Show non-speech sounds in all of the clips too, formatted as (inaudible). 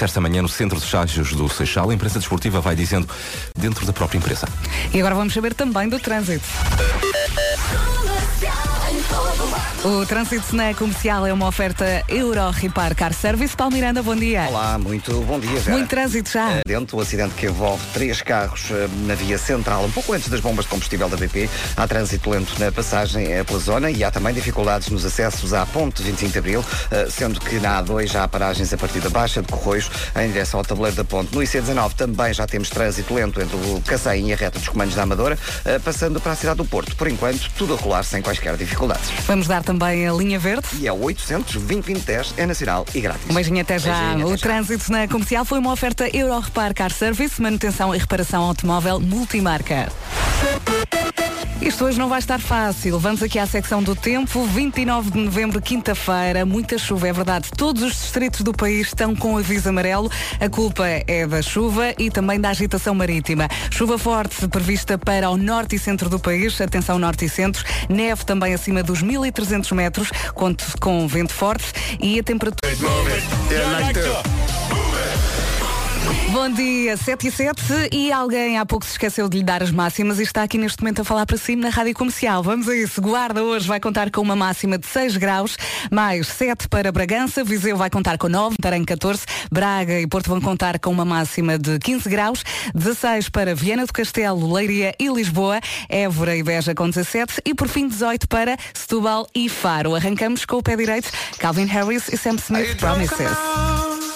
Esta manhã, no Centro de Estágios do Seixal, a imprensa desportiva vai dizendo dentro da própria empresa. E agora vamos saber também do trânsito. O trânsito na comercial é uma oferta Euro Repar Car Service. Paulo Miranda, bom dia. Olá, muito bom dia, Vera. Muito trânsito já. Eh, Dentro o acidente que envolve três carros eh, na via central, um pouco antes das bombas de combustível da BP. Há trânsito lento na passagem eh, pela zona e há também dificuldades nos acessos à ponte 25 de Abril, sendo que na A2 já há paragens a partir da Baixa de Corroios em direção ao tabuleiro da ponte. No IC19 também já temos trânsito lento entre o Cacém e a reta dos comandos da Amadora, passando para a cidade do Porto. Por enquanto, tudo a rolar sem quaisquer dificuldades. Vamos dar também a linha verde. E é 800 2010 é nacional e grátis. Um beijinho até já. Beijinho, até o já. trânsito na comercial foi uma oferta Euro Repar Car Service, manutenção e reparação automóvel multimarca. Isto hoje não vai estar fácil. Vamos aqui à secção do tempo. 29 de novembro, quinta-feira. Muita chuva, é verdade. Todos os distritos do país estão com aviso amarelo. A culpa é da chuva e também da agitação marítima. Chuva forte prevista para o norte e centro do país. Atenção norte e centro. Neve também acima dos 1300 metros, conto com vento forte e a temperatura. Bom dia, 7 e 7 e alguém há pouco se esqueceu de lhe dar as máximas e está aqui neste momento a falar para si na Rádio Comercial. Vamos a isso. Guarda hoje vai contar com uma máxima de 6 graus, mais 7 para Bragança, Viseu vai contar com 9, Tarém 14, Braga e Porto vão contar com uma máxima de 15 graus, 16 para Viana do Castelo, Leiria e Lisboa, Évora e Beja com 17 e por fim 18 para Setúbal e Faro. Arrancamos com o pé direito, Calvin Harris e Sam Smith Promises.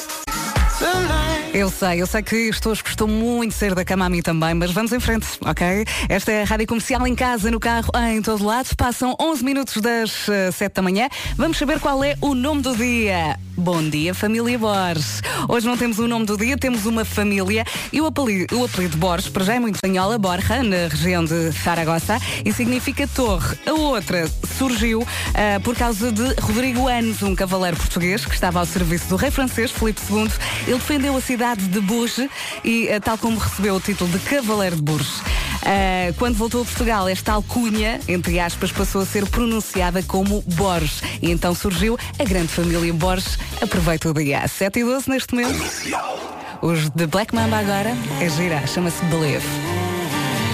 Eu sei, eu sei que isto hoje custou muito ser da cama a mim também, mas vamos em frente, ok? Esta é a Rádio Comercial em casa, no carro, em todo lado. Passam 11 minutos das eh, 7 da manhã. Vamos saber qual é o nome do dia. Bom dia, família Borges. Hoje não temos o nome do dia, temos uma família e o apelido, o apelido Borges, para já é muito espanhola, Borja, na região de Zaragoza, e significa torre. A outra surgiu ah, por causa de Rodrigo Anos, um cavaleiro português que estava ao serviço do rei francês Filipe II. Ele defendeu a cidade de Bourges e, ah, tal como recebeu o título de Cavaleiro de Bourges. Ah, quando voltou a Portugal, esta alcunha, entre aspas, passou a ser pronunciada como Borges. E então surgiu a grande família Borges. Aproveita o dia. 7 e 12 neste momento. Os de Black Mamba agora é gira, chama-se Believe.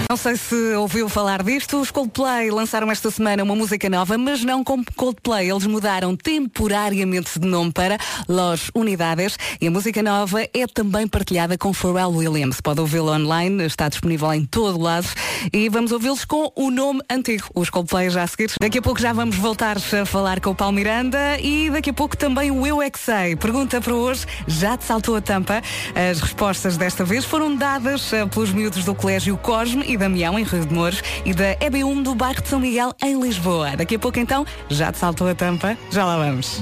Não sei se ouviu falar disto. Os Coldplay lançaram esta semana uma música nova, mas não como Coldplay. Eles mudaram temporariamente de nome para Los Unidades e a música nova é também partilhada com Pharrell Williams. Pode ouvi-lo online, está disponível em todo lado e vamos ouvi-los com o nome antigo. Os Coldplay já a seguir. Daqui a pouco já vamos voltar a falar com o Paulo Miranda e daqui a pouco também o Eu é que Sei. Pergunta para hoje, já te saltou a tampa? As respostas desta vez foram dadas eh, pelos miúdos do Colégio Cosme e Damião, em Rio de Mouros, e da EB1 do bairro de São Miguel, em Lisboa. Daqui a pouco então, já te saltou a tampa? Já lá vamos.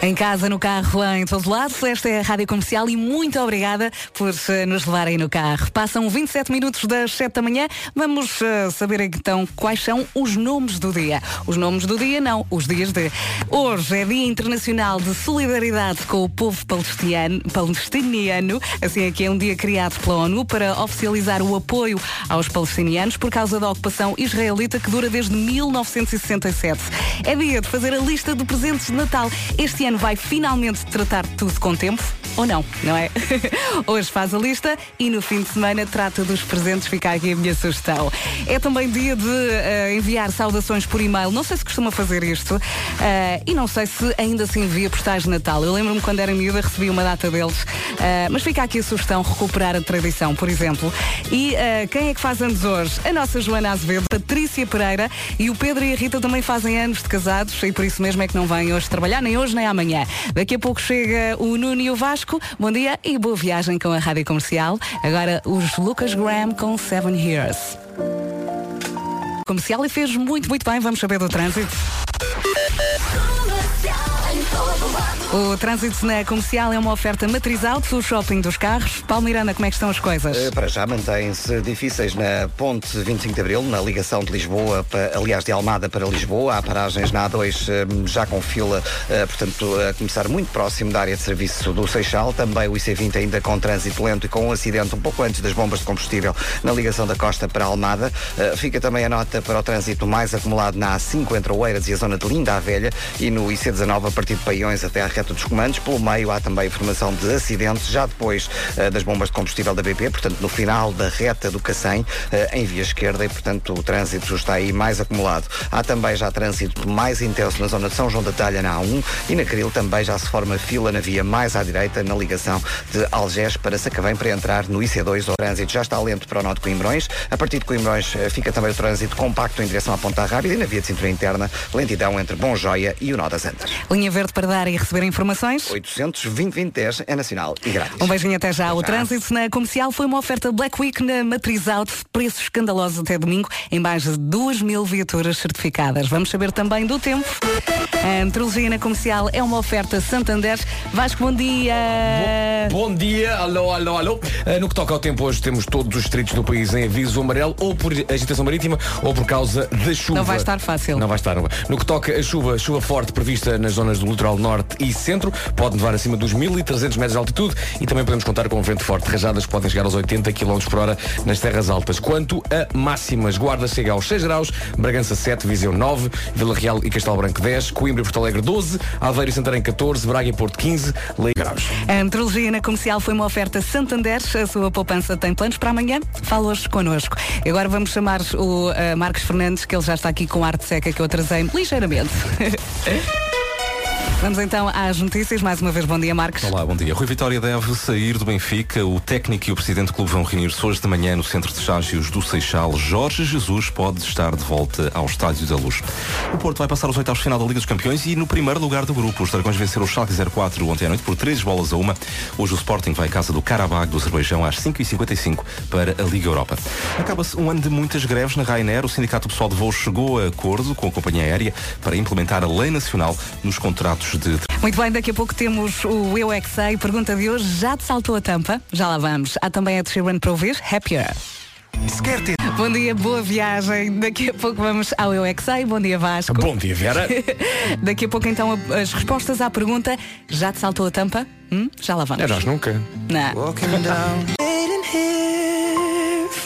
Em casa, no carro, em todo lado, esta é a Rádio Comercial e muito obrigada por eh, nos levarem no carro. Passam 27 minutos das 7 da manhã. Vamos eh, saber então quais são os nomes do dia. Os nomes do dia não, os dias de. Hoje é Dia Internacional de Solidariedade com o povo palestiniano, palestiniano. Assim é que é um dia criado pela ONU para oficializar o apoio aos palestinianos por causa da ocupação israelita que dura desde 1967. É dia de fazer a lista de presentes de Natal. Este ano vai finalmente tratar tudo com tempo. Ou não, não é? (laughs) Hoje faz a lista e no fim de semana trata dos presentes. Fica aqui a minha sugestão. É também dia de eh, enviar saudações por e-mail. Não sei se costuma fazer isto eh, e não sei se ainda se envia postais de Natal. Eu lembro-me quando era miúda, recebi uma data deles. Eh, mas fica aqui a sugestão, recuperar a tradição, por exemplo. E quem é que faz anos hoje? A nossa Joana Azevedo, Patrícia Pereira e o Pedro e a Rita também fazem anos de casados e por isso mesmo é que não vêm hoje trabalhar, nem hoje nem amanhã. Daqui a pouco chega o Nuno e o Vasco. Bom dia e boa viagem com a Rádio Comercial. Agora os Lucas Graham com Seven Years. Comercial e fez muito, muito bem. Vamos saber do trânsito. O trânsito na comercial é uma oferta matriz alto do shopping dos carros. Paulo Miranda, como é que estão as coisas? Eh, Para já mantêm-se difíceis na ponte 25 de Abril, na ligação de Lisboa, aliás, de Almada para Lisboa. Há paragens na A2 eh, já com fila, eh, portanto, a começar muito próximo da área de serviço do Seixal. Também o IC20 ainda com trânsito lento e com um acidente um pouco antes das bombas de combustível na ligação da Costa para Almada. Fica também a nota para o trânsito mais acumulado na A5 entre Oeiras e a zona de Linda a Velha e no IC19 a partir de Paiões até à reta dos comandos. Pelo meio há também informação de acidentes, já depois uh, das bombas de combustível da BP, portanto no final da reta do Cacém, uh, em via esquerda e portanto o trânsito está aí mais acumulado. Há também já trânsito mais intenso na zona de São João da Talha na A1 e na Cril também já se forma fila na via mais à direita na ligação de Algés para Sacavém para entrar no IC2. O trânsito já está lento para o Nó de Coimbrões. A partir de Coimbrões uh, fica também o trânsito compacto em direção à Ponta Rápida e na via de cintura interna, lentidão entre Bom Joia e o Nó das Antas. Linha Verde para dar e receber informações? 820 2010 é nacional e grátis. Um beijinho até já. O trânsito na comercial foi uma oferta Black Week na Matriz Auto, preços escandalosos até domingo, em mais de 2 mil viaturas certificadas. Vamos saber também do tempo. A meteorologia na comercial é uma oferta Santander. Vasco, bom dia. Bom, bom dia, alô, alô, alô. Uh, no que toca ao tempo, hoje temos todos os distritos do país em aviso amarelo, ou por agitação marítima, ou por causa da chuva. Não vai estar fácil. Não vai estar. Não vai. No que toca a chuva, chuva forte prevista nas zonas do litoral norte e centro, pode nevar acima dos 1.300 metros de altitude e também podemos contar com um vento forte. Rajadas podem chegar aos 80 km por hora nas terras altas. Quanto a máximas, Guarda chega aos 6 graus, Bragança 7, Viseu 9, Vila Real e Castelo Branco 10, Coimbra e Porto Alegre 12, Aveiro e Santarém 14, Braga e Porto 15, Leia graus. A meteorologia na comercial foi uma oferta Santander. A sua poupança tem planos para amanhã? Fala hoje connosco. Agora vamos chamar o uh, Marcos Fernandes, que ele já está aqui com arte seca que eu trazei ligeiramente. (laughs) Vamos então às notícias. Mais uma vez, bom dia, Marcos. Olá, bom dia. Rui Vitória deve sair do Benfica. O técnico e o presidente do clube vão reunir-se hoje de manhã no centro de estágios do Seixal. Jorge Jesus pode estar de volta ao Estádio da Luz. O Porto vai passar os oitavos final da Liga dos Campeões e no primeiro lugar do grupo. Os Dragões venceram o Schalke 04 ontem à noite por três bolas a uma. Hoje o Sporting vai à casa do Karabag do Azerbaijão às 5h55 para a Liga Europa. Acaba-se um ano de muitas greves na Ryanair. O Sindicato Pessoal de Voos chegou a acordo com a companhia aérea para implementar a lei nacional nos contratos de. Muito bem, daqui a pouco temos o Eu é que Sei. Pergunta de hoje, já te saltou a tampa? Já lá vamos. Há também a Sheeran para ouvir, Happier. Bom dia, boa viagem. Daqui a pouco vamos ao Eu é que Sei. Bom dia, Vasco. Bom dia, Vera. (laughs) Daqui a pouco então as respostas à pergunta, já te saltou a tampa? Hum? Já lá vamos. É nós nunca. Não.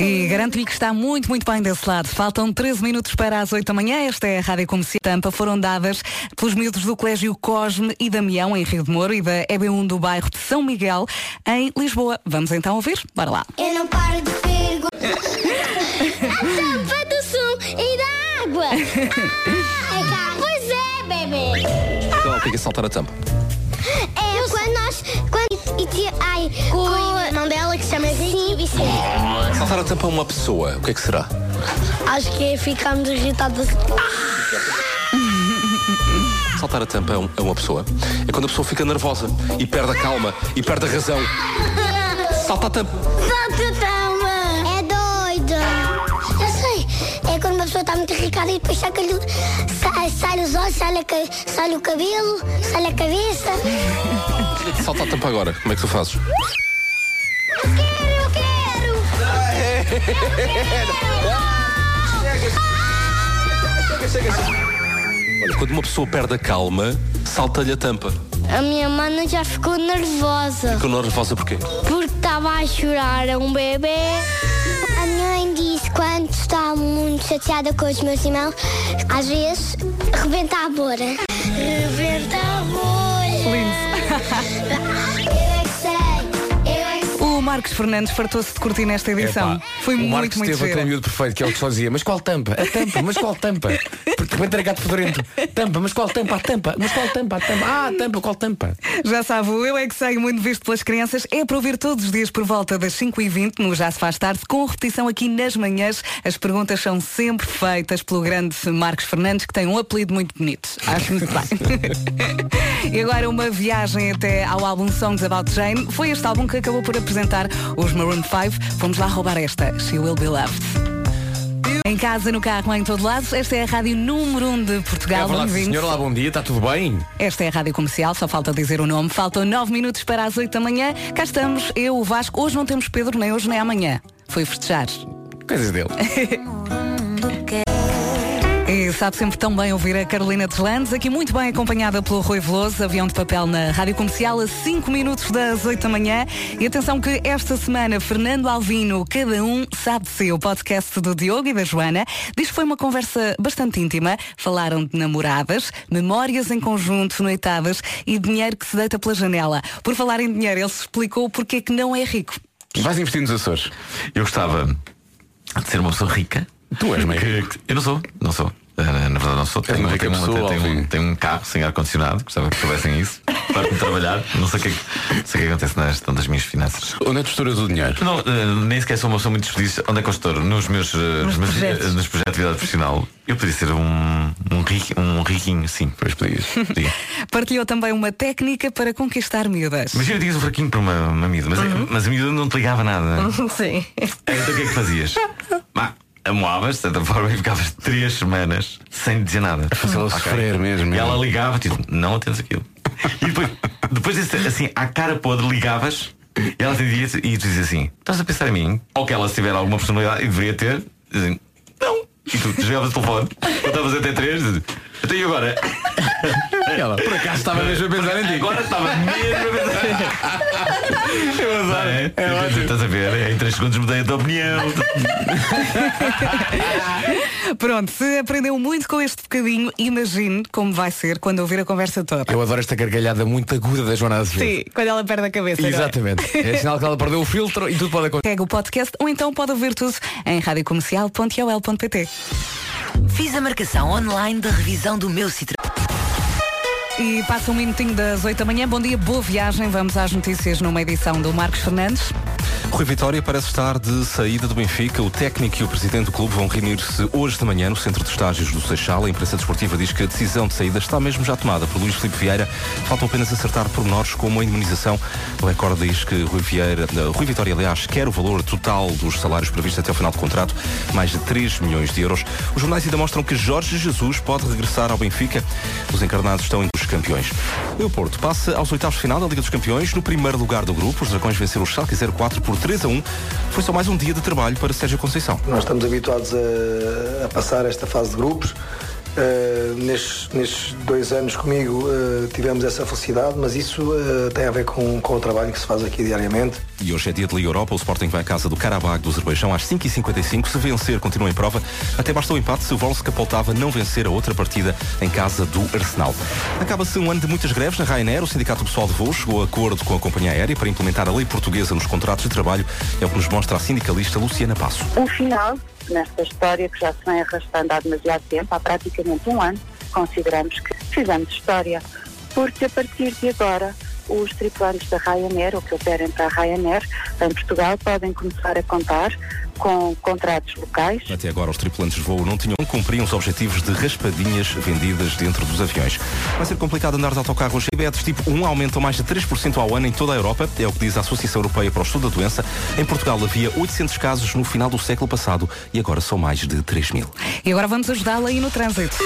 E garanto-lhe que está muito, muito bem desse lado. Faltam 13 minutos para as 8 da manhã. Esta é a Rádio Comercial Tampa. Foram dadas pelos miúdos do Colégio Cosme e Damião, em Rio de Moro, e da EB1 do bairro de São Miguel, em Lisboa. Vamos então ouvir? Bora lá. Eu não paro de perguntar. (laughs) a tampa do som e da água. Ah, pois é, bebê. Qual é que saltar a tampa? É quando nós. Quando, e, e, ai, com a irmão dela que se chama Sim. Vicente. Saltar a tampa a uma pessoa, o que é que será? Acho que é ficarmos irritados. (laughs) Saltar a tampa a um- a uma pessoa é quando a pessoa fica nervosa e perde a calma e perde a razão. (laughs) Salta a tampa. Solta tama. Está muito irritada e depois sai, sai, sai os olhos, sai, sai o cabelo, sai a cabeça. Salta a tampa agora. Como é que tu fazes? Eu quero, eu quero. Olha, quando uma pessoa perde a calma, salta-lhe a tampa. A minha mana já ficou nervosa Ficou nervosa porquê? porque estava a chorar a um bebê. A minha mãe disse quando está muito chateada com os meus irmãos, às vezes rebenta a bolha. Rebenta a bolha. Eu (laughs) Marcos Fernandes fartou-se de curtir nesta edição. Epá, Foi muito, Marcos muito teve aquele gira. miúdo perfeito que é o que só dizia, mas qual tampa? A tampa, mas qual tampa? Porque repente era gato fedorento. Tampa, mas qual tampa? A tampa, mas qual tampa? A tampa. Ah, a tampa, qual tampa? Já sabe, Eu é que sei, muito visto pelas crianças, é para ouvir todos os dias por volta das 5h20, no Já se faz tarde, com repetição aqui nas manhãs. As perguntas são sempre feitas pelo grande Marcos Fernandes, que tem um apelido muito bonito. Acho muito bem. (laughs) e agora uma viagem até ao álbum Songs About Jane. Foi este álbum que acabou por apresentar os Maroon 5. Vamos lá roubar esta, She Will Be Loved. Em casa, no carro, em todo lado, esta é a rádio número 1 de Portugal. É verdade, sim, Bem-vindos. senhor, olá, bom dia, está tudo bem? Esta é a Rádio Comercial, só falta dizer o nome. Faltam 9 minutos para as 8 da manhã. Cá estamos, eu, o Vasco. Hoje não temos Pedro, nem hoje nem amanhã. Foi festejar. Coisas dele. (laughs) sabe sempre tão bem ouvir a Carolina Deslandes, aqui muito bem acompanhada pelo Rui Veloso, avião de papel na Rádio Comercial a 5 minutos das 8 da manhã. E atenção que esta semana Fernando Alvino, cada um sabe de si, o podcast do Diogo e da Joana, diz que foi uma conversa bastante íntima. Falaram de namoradas, memórias em conjunto, noitadas e dinheiro que se deita pela janela. Por falar em dinheiro, ele se explicou porque é que não é rico. Vais investir nos Açores? Eu gostava de ser uma pessoa rica. Tu és meio que- Eu não sou, não sou. Na verdade não sou. Uma Tenho, tenho, uma- pessoa, tenho um, tenho um carro sem ar-condicionado, gostava que soubessem isso. Para me trabalhar. Não sei o que, é sei o que acontece na gestão das minhas finanças. Onde é que estouras o dinheiro? Não, uh, nem sequer sou uma pessoa muito feliz. Onde é que eu estou? Nos meus, uh, nos meus projetos. uh, nos projetos de atividade profissional. Eu poderia ser um, um, riqui- um riquinho, sim. Pois. Podia. (laughs) Partilhou também uma técnica para conquistar miúdas. Imagina tinhas um fraquinho para uma, uma miúda, mas, mas a miúda não te ligava nada. (laughs) Sim. Então o que é que fazias? (laughs) Amoavas, de certa forma, e ficavas três semanas sem dizer nada. fazê-la sofrer mesmo, E é. ela ligava, tipo, não atendes aquilo. E depois, depois disso, assim, à cara podre, ligavas e ela atendia e tu dizias assim: estás a pensar em mim? Ou que ela se tiver alguma personalidade e deveria ter, dizem, não. E tu desligavas o telefone, contavas até três, dizes, até e agora? (laughs) Ela, por acaso estava mesmo a pensar em ti. Agora estava mesmo a pensar. Eu adoro. É, Estás a ver? Em 3 segundos mudei de opinião. (laughs) Pronto, se aprendeu muito com este bocadinho, imagine como vai ser quando ouvir a conversa toda. Eu adoro esta gargalhada muito aguda da Joana Azevedo. Sim, quando ela perde a cabeça. é? Exatamente. É (laughs) sinal que ela perdeu o filtro e tudo pode acontecer. Pega o podcast ou então pode ouvir tudo em radiocomercial.ol.pt. Fiz a marcação online da revisão do meu Citroën. E passa um minutinho das 8 da manhã. Bom dia, boa viagem. Vamos às notícias numa edição do Marcos Fernandes. Rui Vitória parece estar de saída do Benfica. O técnico e o presidente do clube vão reunir-se hoje de manhã no centro de estágios do Seixal. A imprensa desportiva diz que a decisão de saída está mesmo já tomada por Luís Filipe Vieira. Faltam apenas acertar pormenores como a imunização. O recorde diz que Rui, Vieira, eh, Rui Vitória, aliás, quer o valor total dos salários previstos até o final do contrato, mais de 3 milhões de euros. Os jornais ainda mostram que Jorge Jesus pode regressar ao Benfica. Os encarnados estão entre os campeões. E o Porto passa aos oitavos de final da Liga dos Campeões, no primeiro lugar do grupo. Os Dragões venceram o Schalke 04 por 3 a 1. Foi só mais um dia de trabalho para Sérgio Conceição. Nós estamos habituados a, a passar esta fase de grupos. Uh, nestes, nestes dois anos comigo uh, tivemos essa felicidade, mas isso uh, tem a ver com, com o trabalho que se faz aqui diariamente. E hoje é dia de Liga Europa. O Sporting vai à casa do Karabakh do Azerbaijão às 5h55. Se vencer, continua em prova. Até basta o empate se o Volska Poltava não vencer a outra partida em casa do Arsenal. Acaba-se um ano de muitas greves na Ryanair. O Sindicato Pessoal de Voos chegou a acordo com a companhia aérea para implementar a lei portuguesa nos contratos de trabalho. É o que nos mostra a sindicalista Luciana Passo. um final nesta história que já se vem arrastando há demasiado tempo, há praticamente um ano, consideramos que fizemos história, porque a partir de agora os tripulantes da Ryanair, ou que operem para a Ryanair, em Portugal, podem começar a contar com contratos locais. Até agora os tripulantes de voo não tinham cumpriam os objetivos de raspadinhas vendidas dentro dos aviões. Vai ser complicado andar de autocarro hoje. Diabetes tipo 1 aumentam mais de 3% ao ano em toda a Europa, é o que diz a Associação Europeia para o Estudo da Doença. Em Portugal havia 800 casos no final do século passado e agora são mais de 3 mil. E agora vamos ajudá-la aí no trânsito.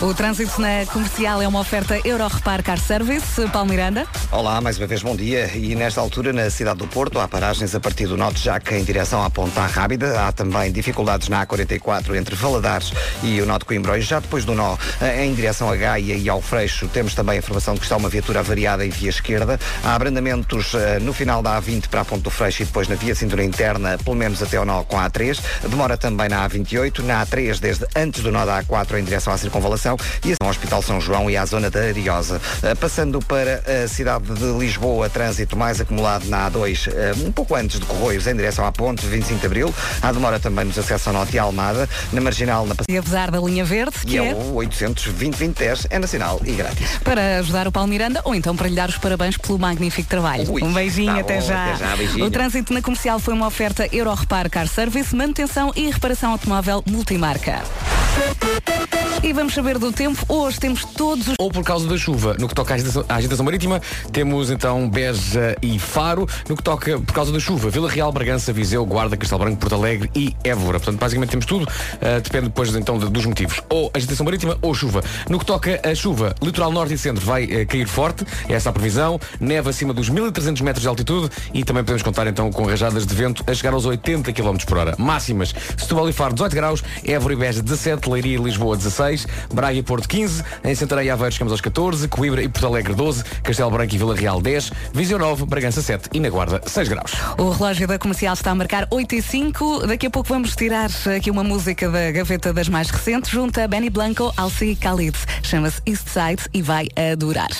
O trânsito na comercial é uma oferta Euro Repar Car Service. Paulo Miranda. Olá, mais uma vez bom dia. E nesta altura, na cidade do Porto, há paragens a partir do Norte Jaca em direção à Ponta Rábida. Há também dificuldades na A44 entre Valadares e o Nó de Coimbra. E já depois do Nó, eh, em direção a Gaia e ao Freixo, temos também a informação de que está uma viatura avariada em via esquerda. Há abrandamentos eh, no final da A20 para a Ponte do Freixo e depois na via cintura interna, pelo menos até ao Nó com a A3. Demora também na A28, na A3 desde antes do Nó da A4 em direção à circunvalação e ao Hospital São João e à zona da Ariosa. Eh, Passando para a cidade de Lisboa, trânsito mais acumulado na A2, eh, um pouco antes de Corroios, em direção à ponte, 25 de Abril. Há demora também nos acessos ao Norte e à Almada, na Marginal, na E apesar da linha verde, e que é é o 820-2010, é nacional e grátis. para ajudar o Paulo Miranda ou então para lhe dar os parabéns pelo magnífico trabalho. Ui, um beijinho, tá até, bom, já. até já, beijinho. O trânsito na comercial foi uma oferta Euro Repar Car Service, manutenção e reparação automóvel multimarca. E vamos saber do tempo. Hoje temos todos os. Ou por causa da chuva. No que toca à agitação, à agitação marítima, temos então Beja e Faro. No que toca por causa da chuva, Vila Real, Bragança, Viseu, Guarda, Castelo Branco, Porto Alegre e Évora. Portanto, basicamente temos tudo. Uh, depende depois então de, dos motivos. Ou agitação marítima ou chuva. No que toca a chuva, litoral norte e centro vai uh, cair forte. É essa a previsão. Neve acima dos 1300 metros de altitude e também podemos contar então com rajadas de vento a chegar aos 80 km por hora. Máximas. Setúbal e Faro 18 graus, Évora e Beja 17, Leiria e Lisboa 16, Braga e Porto 15, em Santarém e Aveiro chegamos aos 14, Coimbra e Porto Alegre 12, Castelo Branco e Vila Real 10, Viseu 9, Bragança 7 e na Guarda 6 graus. O relógio da comercial está a marcar 8 e 5. Daqui a pouco vamos tirar aqui uma música da gaveta das mais recentes, junto a Benny Blanco, Alci Khalid. Chama-se East Side e vai adorar.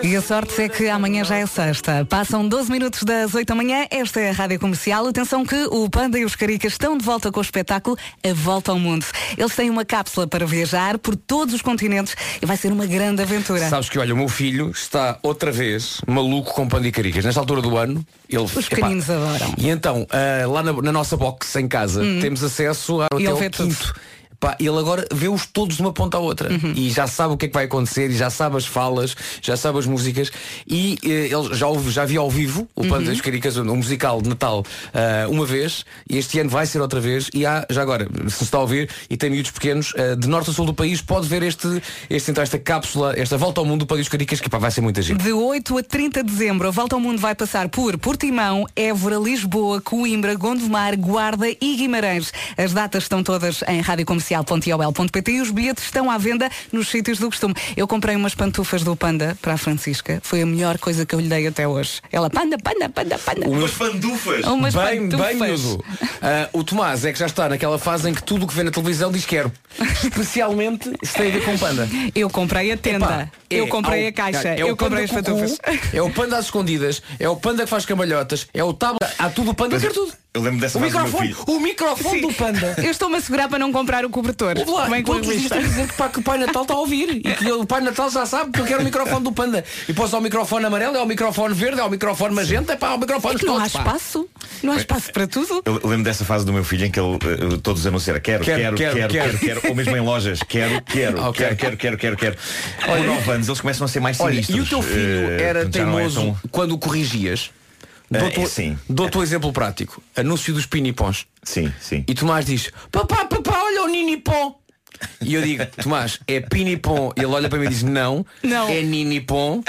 E a sorte é que amanhã já é sexta. Passam 12 minutos das 8 da manhã. Esta é a Rádio Comercial. Atenção que o Panda e os Caricas estão de volta com o espetáculo A Volta ao Mundo. Eles têm uma cápsula para viajar por todos os continentes e vai ser uma grande aventura. Sabes que, olha, o meu filho está outra vez maluco com Panda e Caricas. Nesta altura do ano, ele... Os pequeninos adoram. E então, uh, lá na, na, nossa box em casa, Hum. temos acesso ao hotel ele vê tudo. Pá, ele agora vê-os todos de uma ponta à outra Uhum. e já sabe o que é que vai acontecer e já sabe as falas, já sabe as músicas e eh, ele já, ouve, já viu ao vivo o Panda Uhum. das Caricas, um musical de Natal ah, uma vez e este ano vai ser outra vez e há, já agora, se está a ouvir e tem miúdos pequenos, ah, de norte a sul do país, pode ver este, este então, esta cápsula, esta volta ao mundo do Panda das Caricas que pá, vai ser muita gente. De 8 a 30 de dezembro, a Volta ao Mundo vai passar por Portimão, Évora, Lisboa, Coimbra, Gondomar, Guarda e Guimarães. As datas estão todas em radiocomercial.iol.pt e os bilhetes estão à venda nos sítios do costume. Eu comprei umas pantufas do Panda para a Francisca. Foi a melhor coisa que eu lhe dei até hoje. Ela, Panda, Panda, Panda, Panda. Umas pandufas. Umas bem, pantufas. bem, miúdo. Ah, o Tomás é que já está naquela fase em que tudo o que vê na televisão diz quero. Especialmente se tem a ver com panda. (laughs) Eu comprei a tenda. Epá, eu é comprei ao- a caixa. é eu comprei as pantufas. É o panda às escondidas. É o panda que faz cambalhotas. É o tábua. Há tudo o panda, Mas quer tudo. Eu lembro dessa o fase do meu microfone, filho. o microfone do panda. Eu estou-me a segurar para não comprar o cobertor. Ouve lá, Como é que todos eu os dias que dizer que, pá, que o Pai Natal está a ouvir e que o Pai Natal já sabe que eu quero o microfone do Panda. E posso ao microfone amarelo, é o microfone verde, é o microfone magenta, é pá, o microfone É que não há todos, pá. espaço. Não há espaço para tudo. Eu lembro dessa fase do meu filho em que ele eh, todos anunciaram quero, Quero, quero, quero, quero, quero, quero. quero, ou mesmo em lojas, quero, quero, (laughs) Ok. quero, quero, quero, quero, quero. Com 9 anos eles começam a ser mais Olha, sinistros. e o teu filho Eh, era é teimoso tão- quando o corrigias? Dou-te é, sim. dou-te um exemplo prático. Anúncio dos pinipons. Sim, sim. E Tomás diz, papá, papá, olha o ninipom. E eu digo, Tomás, é pinipom. E ele olha para mim e diz, não, Não. é ninipom.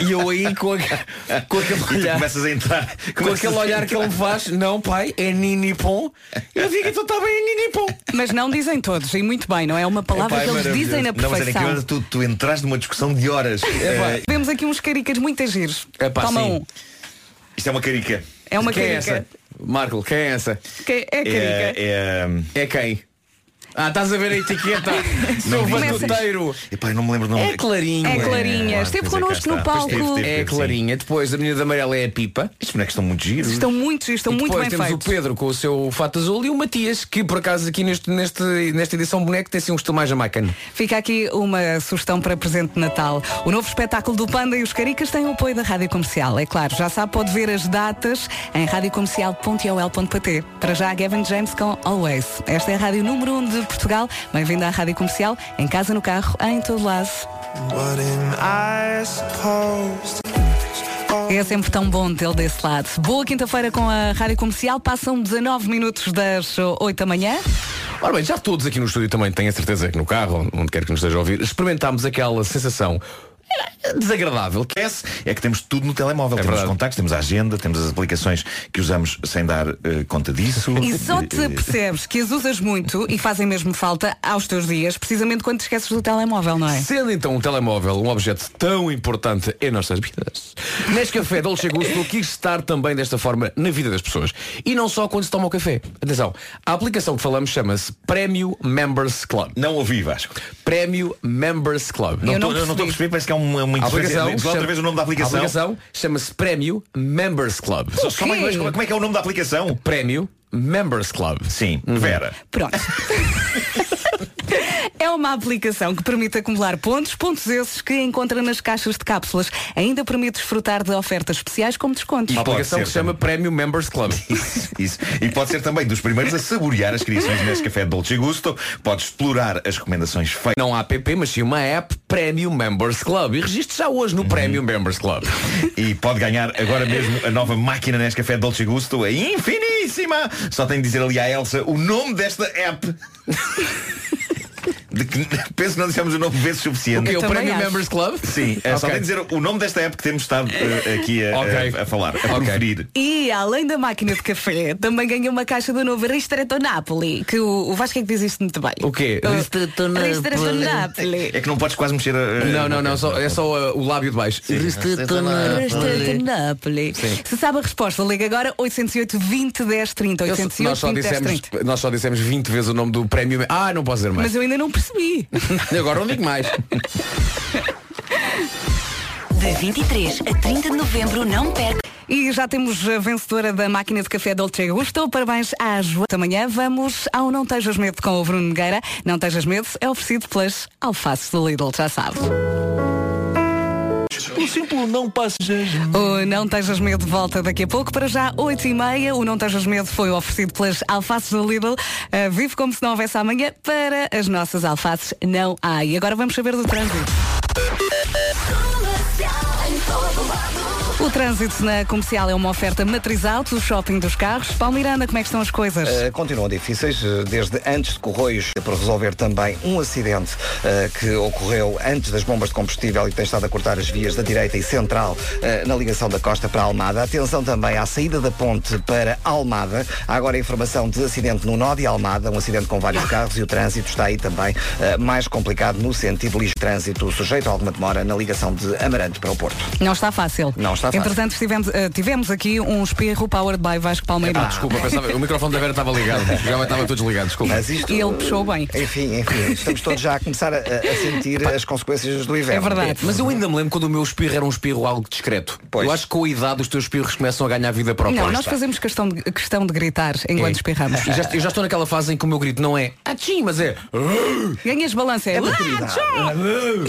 E eu aí com, a, com aquele E tu olhar. começas a entrar. Com começas aquele a olhar que ele me faz, não pai, é ninipom. Eu digo, então está bem, é ninipom. Mas não dizem todos, e muito bem, não é uma palavra Epá, é que eles dizem na Não, mas era perfeição. incrível, tu, tu entraste numa discussão de horas. Eh, Vemos aqui uns caricas muito giros. Epá, Toma sim. um. Isto é uma carica. É uma Quem é carica. essa? Marco, quem é essa? Que- é carica. É, é, É quem? Ah, estás a ver a etiqueta? (laughs) Seu batuteiro. epá, não me lembro o nome. É Clarinha. É Clarinha. Ah, Esteve é, connosco no palco. É. Clarinha. Depois a menina de amarela é a Pipa. Estes bonecos estão muito giros. Estão muito, giros, estão muito depois bem temos feitos. o Pedro com o seu fato azul e o Matias, que por acaso aqui neste, neste, nesta edição boneco tem assim um estilo mais jamaicano. Fica aqui uma sugestão para presente de Natal. O novo espetáculo do Panda e os Caricas tem o apoio da Rádio Comercial. É claro, já sabe, pode ver as datas em radiocomercial.ol.pt. Para já, Gavin James com Always. Esta é a Rádio Número 1 de Portugal. Bem-vindo à Rádio Comercial, em casa, no carro, em todo lado. É sempre tão bom tê-lo desse lado. Boa quinta-feira com a Rádio Comercial. Passam 19 minutos das 8 da manhã. Ora bem, já todos aqui no estúdio também tenho a certeza que no carro, onde quer que nos esteja a ouvir, experimentámos aquela sensação desagradável que é é que temos tudo no telemóvel. temos verdade. os contactos, temos a agenda, temos as aplicações que usamos sem dar eh, conta disso. (laughs) E só te Eh, percebes que as usas muito e fazem mesmo falta aos teus dias, precisamente quando te esqueces do telemóvel, não é? Sendo então um telemóvel um objeto tão importante em nossas vidas, Nescafé Dolce Gusto quis estar também desta forma na vida das pessoas. E não só quando se toma o café. Atenção, a aplicação que falamos chama-se Prémio Members Club. Não ouvi, Vasco. Prémio Members Club. Não Eu não estou não estou a perceber, parece que é uma, uma A interferência. aplicação, Diz outra vez o nome da aplicação. A aplicação chama-se Prémio Members Club. Só- só mais- como é que é o nome da aplicação? Prémio Members Club. Sim, Vera. Pronto. (laughs) É uma aplicação que permite acumular pontos, pontos esses que encontra nas caixas de cápsulas. Ainda permite desfrutar de ofertas especiais como descontos. Uma aplicação que se chama Premium Members Club. (laughs) Isso. E pode ser também dos primeiros a saborear as criações nesse café Dolce Gusto. Pode explorar as recomendações feitas. Não há app, mas sim uma app Premium Members Club. E registre já hoje no Premium Members Club. E pode ganhar agora mesmo a nova máquina Nescafé Dolce Gusto, a infiníssima. Só tenho de dizer ali à Elsa o nome desta app. (laughs) De que, (laughs) penso que não dissemos o nome vezes suficiente. O quê? O acho. Members Club? Sim, é só Ok. tenho de dizer o nome desta app que temos estado eh, aqui a, Ok. a- a falar, a Ok. proferir. E além da máquina de café, também ganha uma caixa do novo Ristretto Napoli, que o, o Vasco é que diz isto muito bem. O quê? Uh, Ristretto Napoli. É que não podes quase mexer a. a- Não, não, não, só- é só uh, o lábio de baixo. Ristretto Napoli. Se sabe a resposta, liga agora 808 20 10 30. Eu- 808 nós, só 20 10 dissemos, 30. nós só dissemos 20 vezes o nome do prémio. Ah, não posso dizer mais. Mas eu ainda não percebi. (laughs) Agora não digo mais. De 23 a 30 de novembro, não perca. E já temos a vencedora da máquina de café Dolce Gusto. Parabéns à Joana. Amanhã vamos ao Não Tejas Medo com o Bruno Nogueira. Não Tejas Medo é oferecido pelas alfaces do Lidl, já sabe. O simples não passes O Não Tejas Medo volta daqui a pouco. Para já, 8 e meia. O Não Tejas Medo foi oferecido pelas alfaces do Lidl. Uh, vive como se não houvesse amanhã. Para as nossas alfaces não há. E agora vamos saber do trânsito. O trânsito na comercial é uma oferta matriz alto, o shopping dos carros. Paulo Miranda, como é que estão as coisas? Uh, continuam difíceis, uh, desde antes de Corroios, por resolver também um acidente uh, que ocorreu antes das bombas de combustível e que tem estado a cortar as vias da direita e central uh, na ligação da Costa para Almada. Atenção também à saída da ponte para Almada. Há agora informação de acidente no nó de Almada, um acidente com vários carros e o trânsito está aí também mais complicado no sentido de trânsito, sujeito a alguma demora na ligação de Amarante para o Porto. Não está fácil. Não está fácil. Entretanto, tivemos, uh, tivemos aqui um espirro powered by Vasco Palmeiras. Ah, desculpa, pensava, o microfone da Vera estava ligado. Já estava todo desligado, desculpa. Mas isto, E ele puxou bem. Enfim, enfim, estamos todos já a começar a, a sentir as consequências do inverno. É verdade. Mas eu ainda me lembro quando o meu espirro era um espirro algo discreto. Pois. Eu acho que com a idade os teus espirros começam a ganhar vida própria. Não, nós fazemos questão de, questão de gritar enquanto É. espirramos. E já, eu já estou naquela fase em que o meu grito não é achim, mas é Ganhas balança. É, É Ah.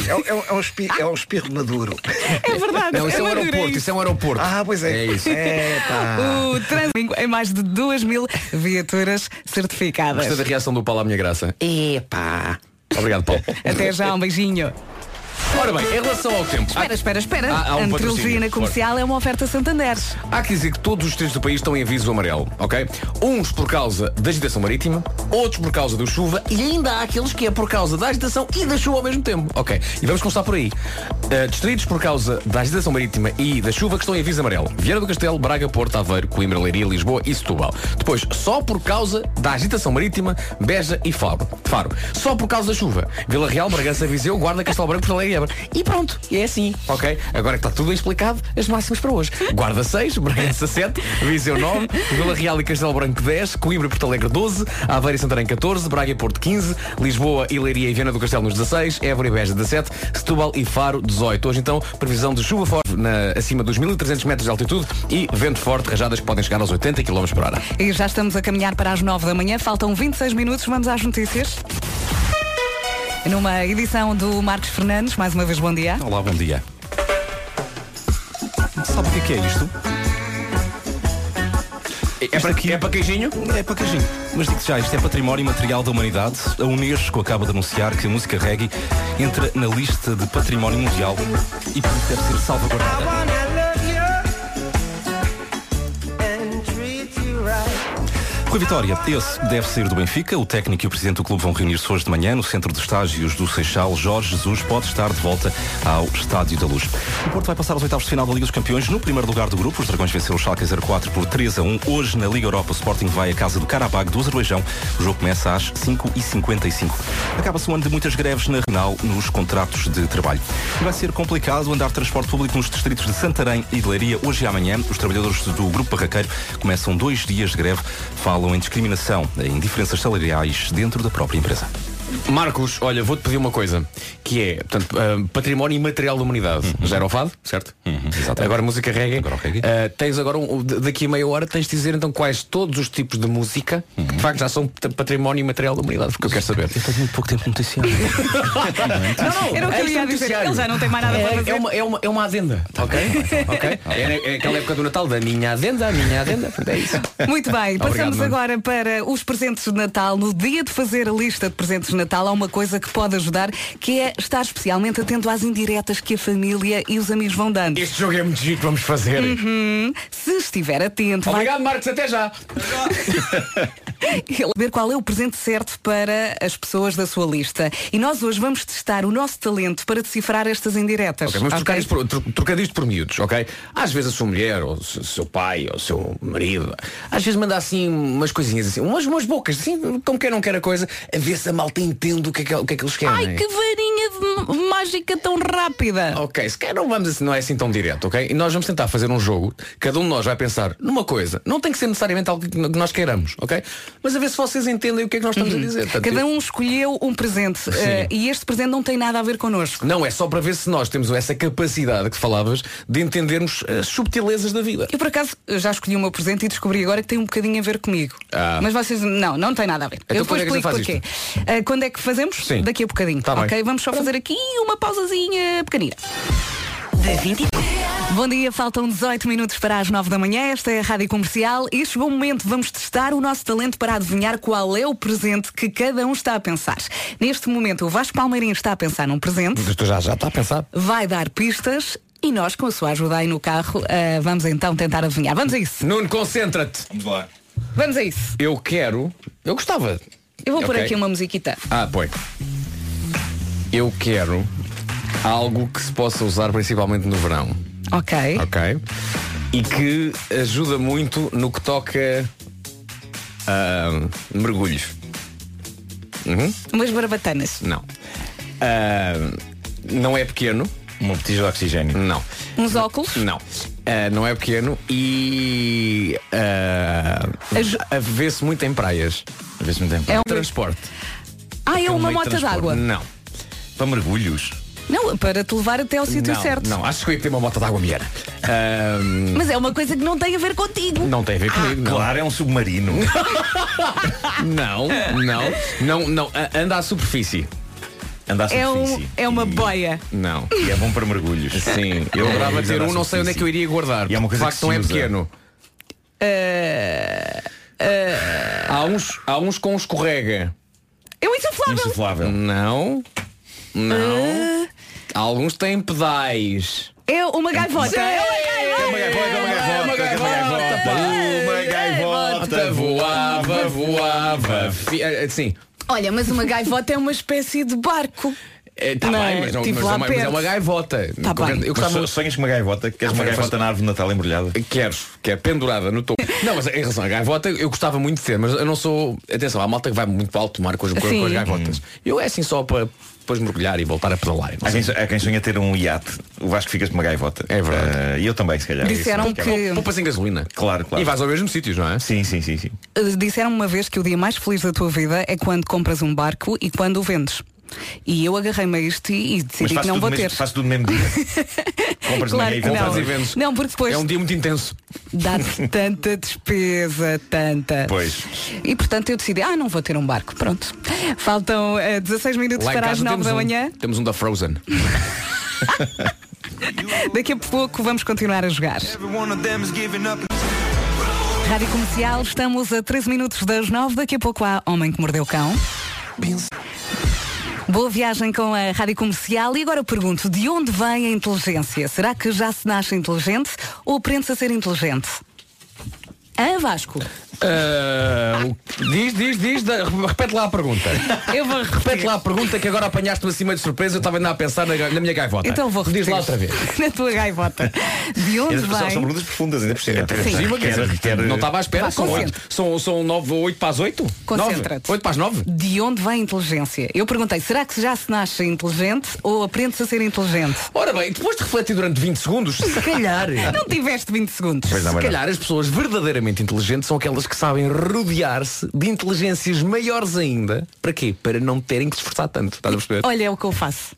É, um- é, um- é um espirro, é um espirro maduro. é verdade. Não, isso é um maduro, aeroporto, isso. é um aeroporto. Ah, pois é. É isso. É, pá. (laughs) O trânsito em mais de 2 mil viaturas certificadas. Gostei da reação do Paulo à minha graça. Epá. Obrigado, Paulo. Até já, um beijinho. Ora bem, em relação ao tempo. Espera, espera, espera. Há- há um na comercial é uma oferta Santander. Há que dizer que todos os distritos do país estão em aviso amarelo, ok? Uns por causa da agitação marítima, outros por causa da chuva e ainda há aqueles que é por causa da agitação e da chuva ao mesmo tempo, ok? E vamos começar por aí. Uh, distritos por causa da agitação marítima e da chuva que estão em aviso amarelo. Vieira do Castelo, Braga, Porto, Aveiro, Coimbra, Leiria, Lisboa e Setúbal. Depois, só por causa da agitação marítima, Beja e Faro. Faro. Só por causa da chuva. Vila Real, Bragança, Viseu, Guarda, Castelo Branco, Porto Alegre e. E pronto, é assim, ok? Agora que está tudo bem explicado, as máximas para hoje. (laughs) Guarda 6, Bragança 7, Viseu 9, Vila Real e Castelo Branco 10, Coimbra e Porto Alegre 12, Aveiro e Santarém 14, Braga e Porto 15, Lisboa e Leiria e Viana do Castelo nos 16, Évora e Beja 17, Setúbal e Faro 18. Hoje então, previsão de chuva forte na, acima dos 1300 metros de altitude e vento forte, rajadas que podem chegar aos 80 km por hora. E já estamos a caminhar para as 9 da manhã. Faltam 26 minutos. Vamos às notícias. Numa edição do Marcos Fernandes, mais uma vez bom dia. Olá, bom dia. Sabe o que é, que é isto? É para, é para queijinho? É para queijinho. Mas digo já, isto é património material da humanidade. A Unesco acaba de anunciar que a música reggae entra na lista de património mundial e por isso deve ser salvaguardada. Rui Vitória, esse deve sair do Benfica. O técnico e o presidente do clube vão reunir-se hoje de manhã no centro de estágios do Seixal. Jorge Jesus pode estar de volta ao Estádio da Luz. O Porto vai passar aos oitavos de final da Liga dos Campeões no primeiro lugar do grupo. Os Dragões venceram o Schalke 04 por 3 a 1. Hoje na Liga Europa o Sporting vai à casa do Karabag do Azerbaijão. O jogo começa às 5h55. Acaba-se um ano de muitas greves na Renal nos contratos de trabalho. E vai ser complicado andar de transporte público nos distritos de Santarém e de Leiria. Hoje e amanhã os trabalhadores do Grupo Barraqueiro começam dois dias de greve. Falam em discriminação, em diferenças salariais dentro da própria empresa. Marcos, olha, vou-te pedir uma coisa, que é, portanto, ah, património imaterial da humanidade. Já era o fado, certo? Agora música reggae. Uh, tens agora, um, daqui a meia hora, tens de dizer então quais todos os tipos de música Uhum. que de facto já são pat- património material da humanidade, porque eu quero saber. Eu tenho muito pouco tempo de noticiário. Era o que eu ia dizer. Ele já não tem mais nada para é, fazer. é, uma, é, uma, é uma adenda, ok? ok? É, é aquela época do Natal da minha adenda, a minha adenda. É isso. Muito bem, Obrigado, passamos Nuno. agora para os presentes de Natal. No dia de fazer a lista de presentes de Natal, há uma coisa que pode ajudar, que é estar especialmente atento às indiretas que a família e os amigos vão dando. Este jogo é muito giro que vamos fazer. Uhum. Se estiver atento, vai Obrigado, Marcos, até já. (laughs) ele ver qual é o presente certo para as pessoas da sua lista. E nós hoje vamos testar o nosso talento para decifrar estas indiretas. Ok, vamos trocar ok? isto por, tro- trocar isto por miúdos, ok? Às vezes a sua mulher, ou o seu- pai, ou o seu marido, às vezes manda assim umas coisinhas assim, umas, umas bocas, assim, como quem não quer a coisa, a ver se a malta entende o que é que, o que, é que eles querem. Ai, que varinha de mágica tão rápida! Ok, se calhar não vamos assim, não é assim tão direto, ok? E nós vamos tentar fazer um jogo, cada um de nós vai pensar numa coisa, não tem que ser necessariamente algo que nós queiramos, ok? Mas a ver se vocês entendem o que é que nós estamos a dizer. Portanto, Cada um escolheu um presente eh, e este presente não tem nada a ver connosco. Não, é só para ver se nós temos essa capacidade que falavas de entendermos as subtilezas da vida. Eu por acaso já escolhi o meu presente e descobri agora que tem um bocadinho a ver comigo. Ah. Mas vocês não, não tem nada a ver. Então Eu depois é gente explico porquê. Ah, quando é que fazemos? Sim. Daqui a bocadinho. Tá bem. ok, vamos só fazer aqui uma pausazinha pequenina. Bom dia, faltam 18 minutos para as 9 da manhã. Esta é a Rádio Comercial e chegou o momento, vamos testar o nosso talento para adivinhar qual é o presente que cada um está a pensar. Neste momento, o Vasco Palmeirinho está a pensar num presente, Tu já, já está a pensar? vai dar pistas e nós, com a sua ajuda aí no carro, ah, vamos então tentar adivinhar. Vamos a isso. Nuno, concentra-te. Vamos lá. Vamos a isso. Eu quero. Eu gostava. Eu vou pôr Ok. aqui uma musiquita. Ah, põe. Eu quero algo que se possa usar principalmente no verão. Ok. Ok? E que ajuda muito no que toca a mergulhos. Uhum. Umas barbatanas. Não. Ah, não é pequeno. Uma botija de oxigênio. Não. Uns óculos. Não. Ah, não é pequeno e ah, Aju- vê-se muito em praias. A ver se me tem É um- Transporte. Ah, é um uma moto d'água. Não. Para mergulhos. Não, para te levar até ao sítio certo. não, acho que eu ia ter uma moto d'água melhor. (laughs) Ah, Mas é uma coisa que não tem a ver contigo. não tem a ver comigo, não. Claro, é um submarino. (laughs) Não, não, não, não. Anda à superfície. Anda à É, um, é uma E- boia. Não. E é bom para mergulhos. Sim, eu adorava Anda ter um, não sei onde é que eu iria guardar. E é uma coisa de facto que não é pequeno. Há uns, há uns com escorrega. É um insuflável. Insuflável. Não. Não. Alguns têm pedais. É uma gaivota. É uma gaivota. É uma gaivota, é uma gaivota, uma gaivota. Uma gaivota voava, voava. Eh, Sim. Olha, mas uma gaivota é uma espécie de barco. É, tá Não, bem, mas, não, tive mas, é uma, mas é uma gaivota. Tá bem. Eu Mas gostava so- sonhas com uma gaivota? Queres uma Ah, mas- gaivota na árvore de Natal embrulhada? Quero, que é pendurada no topo. (laughs) Não, mas em relação à gaivota, eu gostava muito de ter, mas eu não sou. Atenção, há malta que vai muito para alto mar com as, com, as gaivotas. Eu é assim só para depois mergulhar e voltar a pedalar. Há quem, há quem sonha ter um iate. O Vasco ficas com uma gaivota. É verdade. Eh, E eu também, se calhar. Disseram Isso, que- Poupas em gasolina. Claro, claro. E vais ao mesmo sítios, não é? Sim, sim, sim, sim. Uh, Disseram uma vez que o dia mais feliz da tua vida é quando compras um barco e quando o vendes. E eu agarrei-me a isto e, e decidi que não vou ter. faz tudo no mesmo dia. (laughs) Compras de Claro manhã e não. voltas e vendes. Não, porque depois É um dia muito intenso. dá-te (laughs) tanta despesa, tanta. Pois. E portanto eu decidi, ah, não vou ter um barco. Pronto. Faltam eh, 16 minutos Lá para as casa 9 temos da um, manhã. Temos um da Frozen. (laughs) Daqui a pouco vamos continuar a jogar. Rádio Comercial, estamos a 13 minutos das 9. Daqui a pouco há Homem que Mordeu o Cão. Boa viagem com a Rádio Comercial e agora pergunto, de onde vem a inteligência? Será que já se nasce inteligente ou aprende-se a ser inteligente? Hã, Vasco? O- diz, diz, diz, da- repete lá a pergunta. Eu vou Repete repetir. lá a pergunta que agora apanhaste-me acima de surpresa, eu estava ainda a pensar na, na minha gaivota. Então vou repetir. Diz lá outra vez. (laughs) Na tua gaivota. De onde São, são vem? perguntas profundas, ainda por cima. Por cima, quer não estava à espera. Vá, São concentra. oito, são, são nove, oito para as oito? Concentra-te. Nove? Oito para as nove? De onde vem a inteligência? Eu perguntei, será que já se nasce inteligente ou aprende-se a ser inteligente? Ora bem, depois de refletir durante 20 segundos, se calhar. (laughs) Não tiveste 20 segundos. Pois não, Se mas não. calhar as pessoas verdadeiramente inteligentes são aquelas que que sabem rodear-se de inteligências maiores ainda. Para quê? Para não terem que se esforçar tanto. Estás a perceber? Olha, é o que eu faço.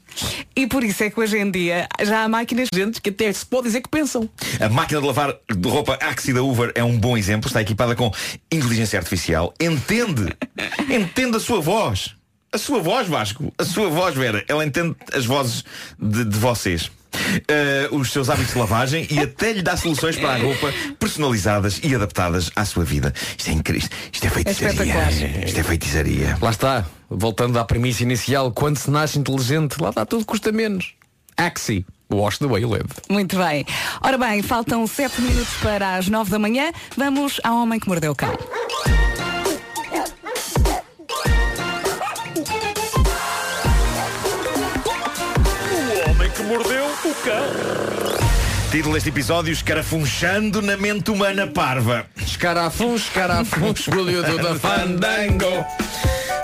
E por isso é que hoje em dia já há máquinas gente que até se pode dizer que pensam. A máquina de lavar de roupa Axi da Uber é um bom exemplo. Está equipada com inteligência artificial. Entende, (laughs) entende a sua voz. A sua voz, Vasco. A sua voz, Vera. Ela entende as vozes de, de vocês. Uh, os seus hábitos de lavagem e até lhe dá soluções para a roupa personalizadas e adaptadas à sua vida. Isto é incrível. Isto é feitiçaria. Isto é feitiçaria. Lá está. Voltando à premissa inicial, quando se nasce inteligente, lá está tudo custa menos. Axi. Wash the way you live. Muito bem. Ora bem, faltam 7 minutos para as 9 da manhã. Vamos ao homem que mordeu o cão. O cão. Título deste episódio, escarafunchando na mente humana parva. Escarafum, escarafum, escolhido (laughs) da fandango.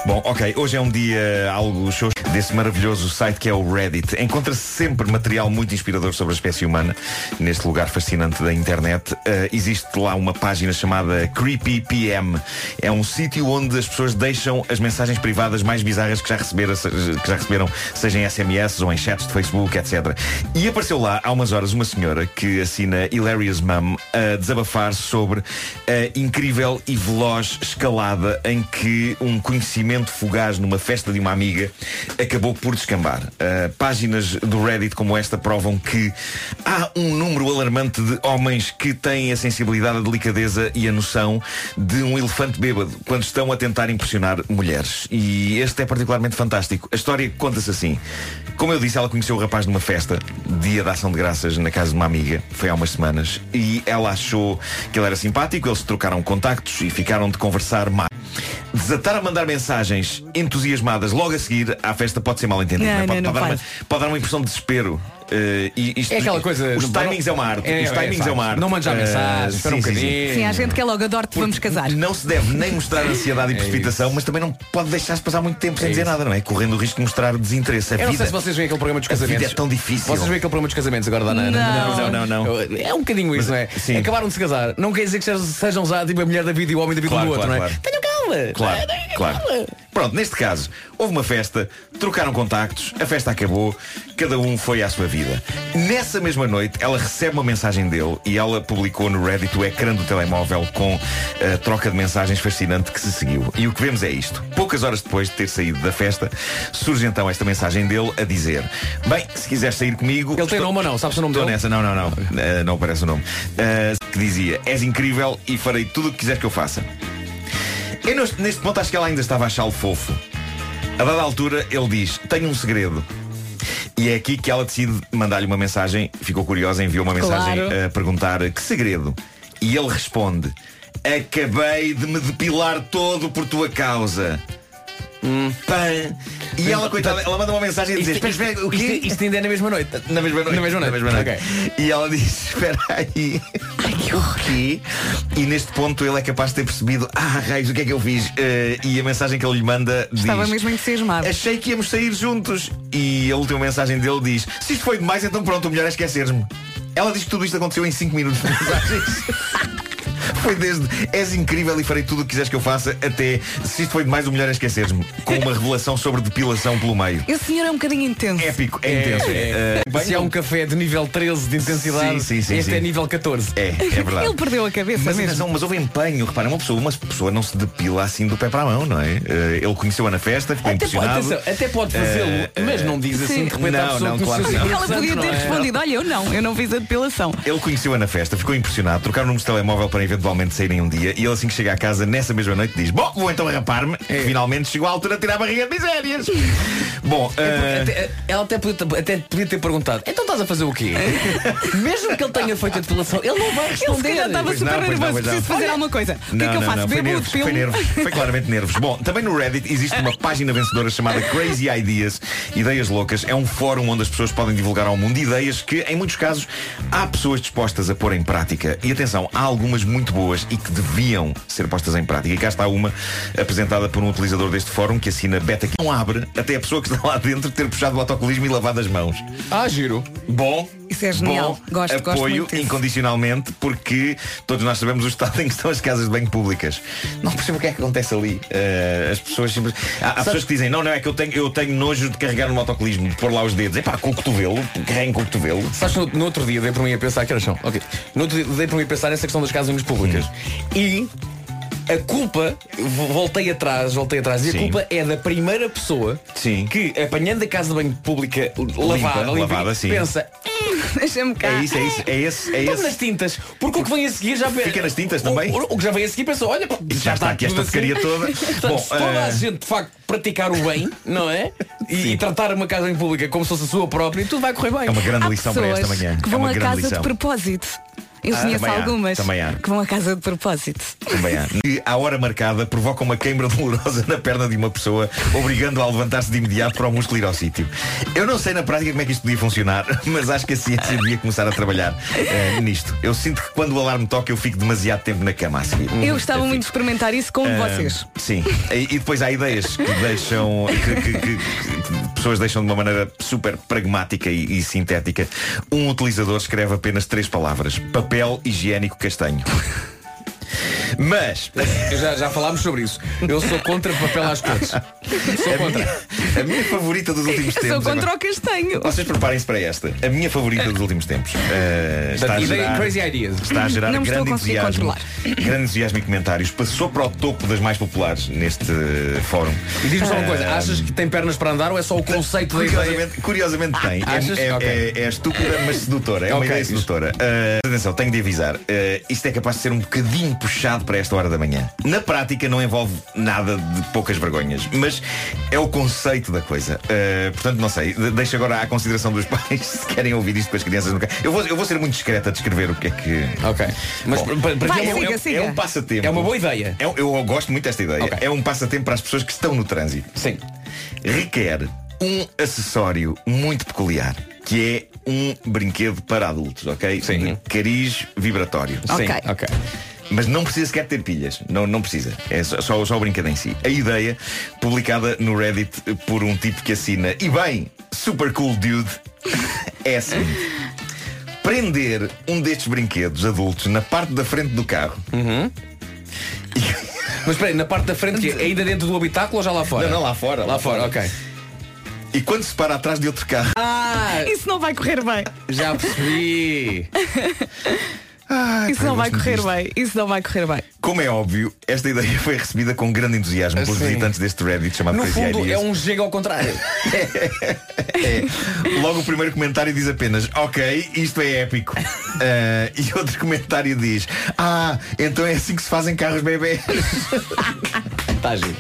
Bom, ok, hoje é um dia algo show desse maravilhoso site que é o Reddit. Encontra-se sempre material muito inspirador sobre a espécie humana neste lugar fascinante da internet. Uh, existe lá uma página chamada Creepy PM. É um sítio onde as pessoas deixam as mensagens privadas mais bizarras que já receberam, que já receberam seja em SMS ou em chats de Facebook, etc. E apareceu lá há umas horas uma senhora que assina Hilarious Mum a desabafar sobre a incrível e veloz escalada em que um conhecimento fugaz numa festa de uma amiga acabou por descambar. Uh, páginas do Reddit como esta provam que há um número alarmante de homens que têm a sensibilidade, a delicadeza e a noção de um elefante bêbado quando estão a tentar impressionar mulheres. E este é particularmente fantástico. A história conta-se assim. Como eu disse, ela conheceu o rapaz numa festa, dia da ação de graças, na casa de uma amiga, foi há umas semanas, e ela achou que ele era simpático, eles trocaram contactos e ficaram de conversar mais. Desatar a mandar mensagens entusiasmadas logo a seguir à festa pode ser mal entendido. Não, não é? pode, não, pode não dar uma, pode dar uma impressão de desespero. Uh, e isto- É aquela coisa. Os não- timings é uma arte. É, os é, timings é, faz. uma arte. Não mandes já Uh, mensagem, espera um sim, bocadinho. Sim, há gente que é logo adoro-te, vamos casar. Não se deve nem mostrar ansiedade e (laughs) É precipitação, mas também não pode deixar-se passar muito tempo sem É dizer isso. nada, não é? Correndo o risco de mostrar desinteresse. A Eu não vida, sei se vocês veem aquele programa dos a vida casamentos. é tão difícil. Vocês veem aquele programa dos casamentos agora da Ana? Não. Não, não, não. É um bocadinho isso, não é? sim. Acabaram de se casar. Não quer dizer que sejam- já tipo a mulher da vida e o homem da vida Claro, do outro, claro, não é? claro. Tenham Claro, Tenham claro. calma. Pronto, neste caso, houve uma festa, trocaram contactos, a festa acabou, cada um foi à sua vida. Nessa mesma noite, ela recebe uma mensagem dele e ela publicou no Reddit o ecrã do telemóvel com a troca de mensagens fascinante que se seguiu. E o que vemos é isto. Poucas horas depois de ter saído da festa, surge então esta mensagem dele a dizer: Bem, se quiseres sair comigo. Ele tem nome ou não? Sabes o nome Estou dele? nessa, não, não, não. Eh, não aparece o nome. Eh, que dizia: És incrível e farei tudo o que quiseres que eu faça. Eu neste, neste ponto acho que ela ainda estava a achá-lo fofo. A dada altura ele diz, tenho um segredo. E é aqui que ela decide mandar-lhe uma mensagem, ficou curiosa, enviou uma mensagem Claro. a perguntar que segredo. E ele responde, acabei de me depilar todo por tua causa. Pã. E ela, coitada, ela manda uma mensagem a dizer, espera, espera, o quê? Isto, isto ainda é na mesma noite. Na mesma noite. Na mesma noite. Ok. E ela diz, espera aí. Ai, que o quê? E neste ponto ele é capaz de ter percebido, ah, raios, o que é que eu fiz? Eh, e a mensagem que ele lhe manda diz. Estava mesmo entusiasmado. Achei que íamos sair juntos. E a última mensagem dele diz: Se isto foi demais, então pronto, o melhor é esqueceres-me. Ela diz que tudo isto aconteceu em 5 minutos de mensagens. (laughs) Foi desde és incrível e farei tudo o que quiseres que eu faça até se isto foi demais o melhor é esqueceres-me. Com uma revelação sobre depilação pelo meio. Esse senhor é um bocadinho intenso. Épico, é, intenso. É, Eh, Se há um café de nível 13 de intensidade, Sim, sim, sim, este sim. é nível 14. É, é (laughs) verdade. Ele perdeu a cabeça Mas, mesmo. atenção, mas houve empenho, reparem, uma pessoa, uma pessoa não se depila assim do pé para a mão, não é? Eh, ele conheceu-a na festa, ficou Até pode, impressionado. atenção, até pode fazê-lo, Eh, mas não diz assim Sim. de repente Não, não, claro que não. Ela podia não ter é? respondido, olha, eu não, eu não fiz a depilação. Ele conheceu-a na festa, ficou impressionado, trocaram números de telemóvel para eventualmente saírem um dia e ele assim que chega à casa nessa mesma noite diz Bom, vou então rapar-me É. Finalmente chegou a altura de tirar a barriga de misérias (laughs) Bom, É eh, até- ela até podia, ter- até podia ter perguntado Então estás a fazer o quê? (laughs) Mesmo que ele tenha feito a depilação Ele não vai Ele responder calhar estava super não, nervoso, não. preciso fazer alguma coisa. O que é que eu não, faço? Bebo, nervos, foi nervos, foi claramente nervos. Bom, também no Reddit existe uma página vencedora chamada Crazy Ideas, Ideias Loucas. É um fórum onde as pessoas podem divulgar ao mundo ideias que, em muitos casos, há pessoas dispostas a pôr em prática. E atenção, há algumas muito boas e que deviam ser postas em prática. E cá está uma apresentada por um utilizador deste fórum que assina beta que não abre até a pessoa que está lá dentro ter puxado o autocolismo e lavado as mãos. Ah, giro. Bom. Isso é genial. Bom, Gosto, gosto apoio muito disso. incondicionalmente porque todos nós sabemos o estado em que estão as casas de banho públicas. Não percebo o que é que acontece ali. Eh, as pessoas simples... Há, há pessoas que dizem, não, não, é que eu tenho, eu tenho nojo de carregar no autocolismo, de pôr lá os dedos. É pá, com o cotovelo, carreguem com o cotovelo. Sabes, no, no outro dia dei para mim a pensar que era chão. Ok. No outro dia dei para mim a pensar nessa questão das casas públicas. E a culpa, vo- voltei atrás, voltei atrás, e a Sim. culpa é da primeira pessoa Sim. que, apanhando a casa de banho pública lavada, limpa, lavada, sim. pensa, Deixa-me cá. É isso, é isso, é esse, é esse. nas tintas, porque o que vem a seguir já Fica nas tintas também? O, o que já vem a seguir pensa, olha, já, está aqui esta porcaria assim. toda. (laughs) Portanto, Bom, se toda a eh, gente de facto praticar o bem, (laughs) não é? E, e tratar uma casa em pública como se fosse a sua própria, tudo vai correr bem. É uma grande Há lição para esta manhã. que é vão uma a grande casa lição. de propósito. Eu Ah, conheço algumas há. que vão a casa de propósito. Também há. E à hora marcada provoca uma queimbra (laughs) dolorosa na perna de uma pessoa, obrigando-a a levantar-se de imediato para o músculo ir ao sítio. Eu não sei na prática como é que isto podia funcionar, (laughs) mas acho que a ciência devia começar a trabalhar eh, nisto. Eu sinto que quando o alarme toca eu fico demasiado tempo na cama a seguir. Eu gostava muito de experimentar isso com Ah, vocês. Sim. E, e depois há ideias que deixam. Que, que- que- que pessoas deixam de uma maneira super pragmática e, e sintética. Um utilizador escreve apenas três palavras: papel higiênico castanho. (laughs) Mas Já, já falámos sobre isso. Eu sou contra papel às cores. Sou a contra. minha, a minha favorita dos últimos (laughs) Sou tempos. contra agora- o castanho. Vocês preparem-se para esta. A minha favorita dos últimos tempos. Eh, está, a gerar, crazy ideas. está a gerar Não grande entusiasmo. controlar. Grande entusiasmo e comentários. Passou para o topo das mais populares neste eh, fórum. E diz-me só uma coisa, Ah, achas que tem pernas para andar ou é só o conceito da ideia? Curiosamente, tem. É- achas? É, Ok. é- é estúpida, mas sedutora. É uma Ok, ideia sedutora. Uh, atenção, tenho de avisar. Uh, isto é capaz de ser um bocadinho puxado para esta hora da manhã. Na prática, não envolve nada de poucas vergonhas, mas é o conceito da coisa. Uh, portanto, não sei. De- Deixo agora à consideração dos (laughs) pais se querem ouvir isto com as crianças no carro. Eu vou, eu vou ser muito discreta a descrever o que é que. Ok. Mas Bom, para, para Vai, é, um- siga, é- siga. É um passatempo. é uma boa ideia. É eu gosto muito desta ideia. Ok. É um passatempo para as pessoas que estão no trânsito Sim. requer um acessório muito peculiar, que é um brinquedo para adultos, ok? Sim. De cariz vibratório. Ok. Sim, ok. Mas não precisa sequer ter pilhas. Não, não precisa. É só, só, só o brinquedo em si. A ideia, publicada no Reddit por um tipo que assina, e bem, super cool dude, (laughs) é a seguinte. Prender um destes brinquedos adultos na parte da frente do carro. (laughs) Mas espera aí, na parte da frente que é ainda dentro do habitáculo ou já lá fora? Não, não, lá fora. Lá fora, ok. E quando se para atrás de outro carro. Ah, Isso não vai correr bem. já percebi. (laughs) Isso não vai correr disto. bem. Isso não vai correr bem. Como é óbvio, esta ideia foi recebida com grande entusiasmo pelos visitantes deste Reddit chamado No Crazy fundo é Ideas. um chega ao contrário. (laughs) É. Logo o primeiro comentário diz apenas Ok, isto é épico (laughs) Ah, E outro comentário diz Ah, então é assim que se fazem carros bebê Está (laughs) giro.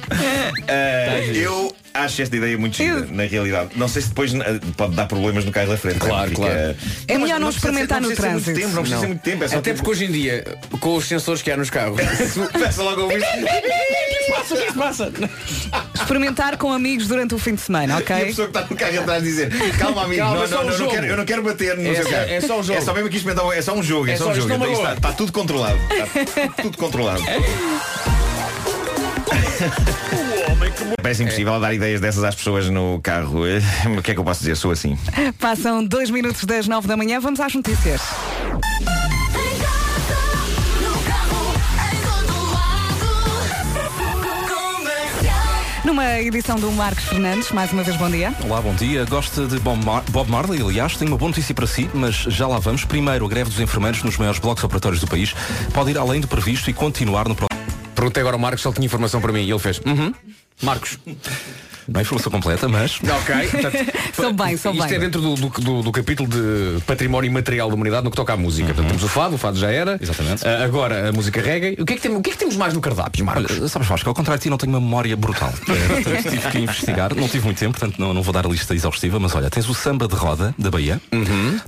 Ah, Eu acho esta ideia muito gira, na realidade Não sei se depois ah, pode dar problemas no carro da frente Claro, Fica- claro. É melhor não ser- experimentar não no precisa ser muito trânsito. tempo, Não precisa ser muito tempo é só Até tipo- porque hoje em dia, com os sensores que há nos carros, (laughs) (laughs) Peça logo a ouvir (laughs) o que é que se passa? Experimentar com amigos durante o fim de semana, E a ok? pessoa que está no carro atrás dizer Calma amigo, Calma, não, é só não, um não, não quero, eu não quero bater no É seu carro é só um jogo. É só mesmo aqui experimentar É só um jogo, é, É só só um jogo não Então, magoa. está, está tudo controlado Está tudo controlado Parece impossível dar ideias dessas às pessoas no carro Eh, O que é que eu posso dizer? Sou assim Passam dois minutos das nove da manhã. Vamos às notícias. Numa edição do Marcos Fernandes, mais uma vez bom dia. Olá, bom dia. Gosta de Bob, Mar- Bob Marley? Aliás, tenho uma boa notícia para si, mas já lá vamos. Primeiro, a greve dos enfermeiros nos maiores blocos operatórios do país pode ir além do previsto e continuar no próximo. Perguntei agora ao Marcos se ele tinha informação para mim e ele fez. Uhum. Marcos. Não é informação completa, mas. (laughs) Ok. Portanto, (laughs) Sou bem, sou Isto bem. é dentro do, do, do- capítulo de património imaterial da humanidade no que toca à música. Portanto, temos o fado, o fado já era. Exatamente. Ah, agora a música reggae. O que, é que tem- o que é que temos mais no cardápio, Marcos? Olha, sabes, Vasco, ao contrário de ti, não tenho uma memória brutal. (laughs) Portanto, tive que investigar. Não tive muito tempo, portanto, não, não vou dar a lista exaustiva, mas olha, tens o samba de roda da Bahia,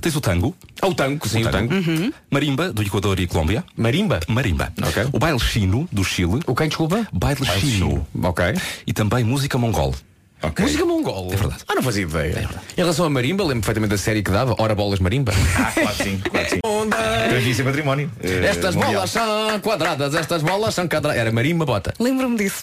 tens o tango, Ah, o tango, sim, o tango. marimba do Equador e Colômbia, Marimba. marimba, Ok. o baile chino do Chile, O quem, desculpa? baile chino Ok. e também música mongol. Ok. Música mongol. É verdade. Ah, não fazia ideia. Em relação a marimba, lembro perfeitamente da série que dava, Ora Bolas Marimba. (laughs) Ah, claro que sim, claro sim Transmissão e património eh, Estas mundial. bolas são quadradas, estas bolas são quadradas. Era marimba bota. Lembro-me disso.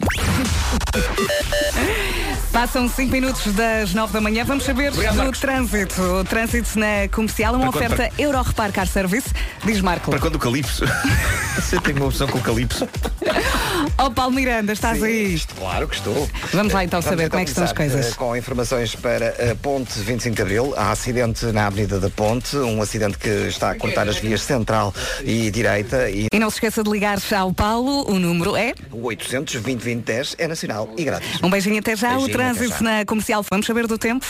Passam 5 minutos das 9 da manhã. Vamos saber Obrigado, do Marcos. trânsito. O trânsito na comercial, uma Para quando- oferta Euro Repar Car Service. Diz Marco. Para quando o Calypso? (laughs) Você tem uma opção com o Calypso? (laughs) Ó Paulo Miranda, estás aí? Claro que estou. Vamos lá então Vamos saber como é que estão as coisas. eh, Com informações para a Ponte 25 de Abril. Há acidente na Avenida da Ponte, um acidente que está a cortar as vias central e direita e E não se esqueça de ligar ao Paulo, o número é. o 800 20 10 é nacional e grátis. Um beijinho até já. Beijinho, o trânsito já. na comercial. Vamos saber do tempo?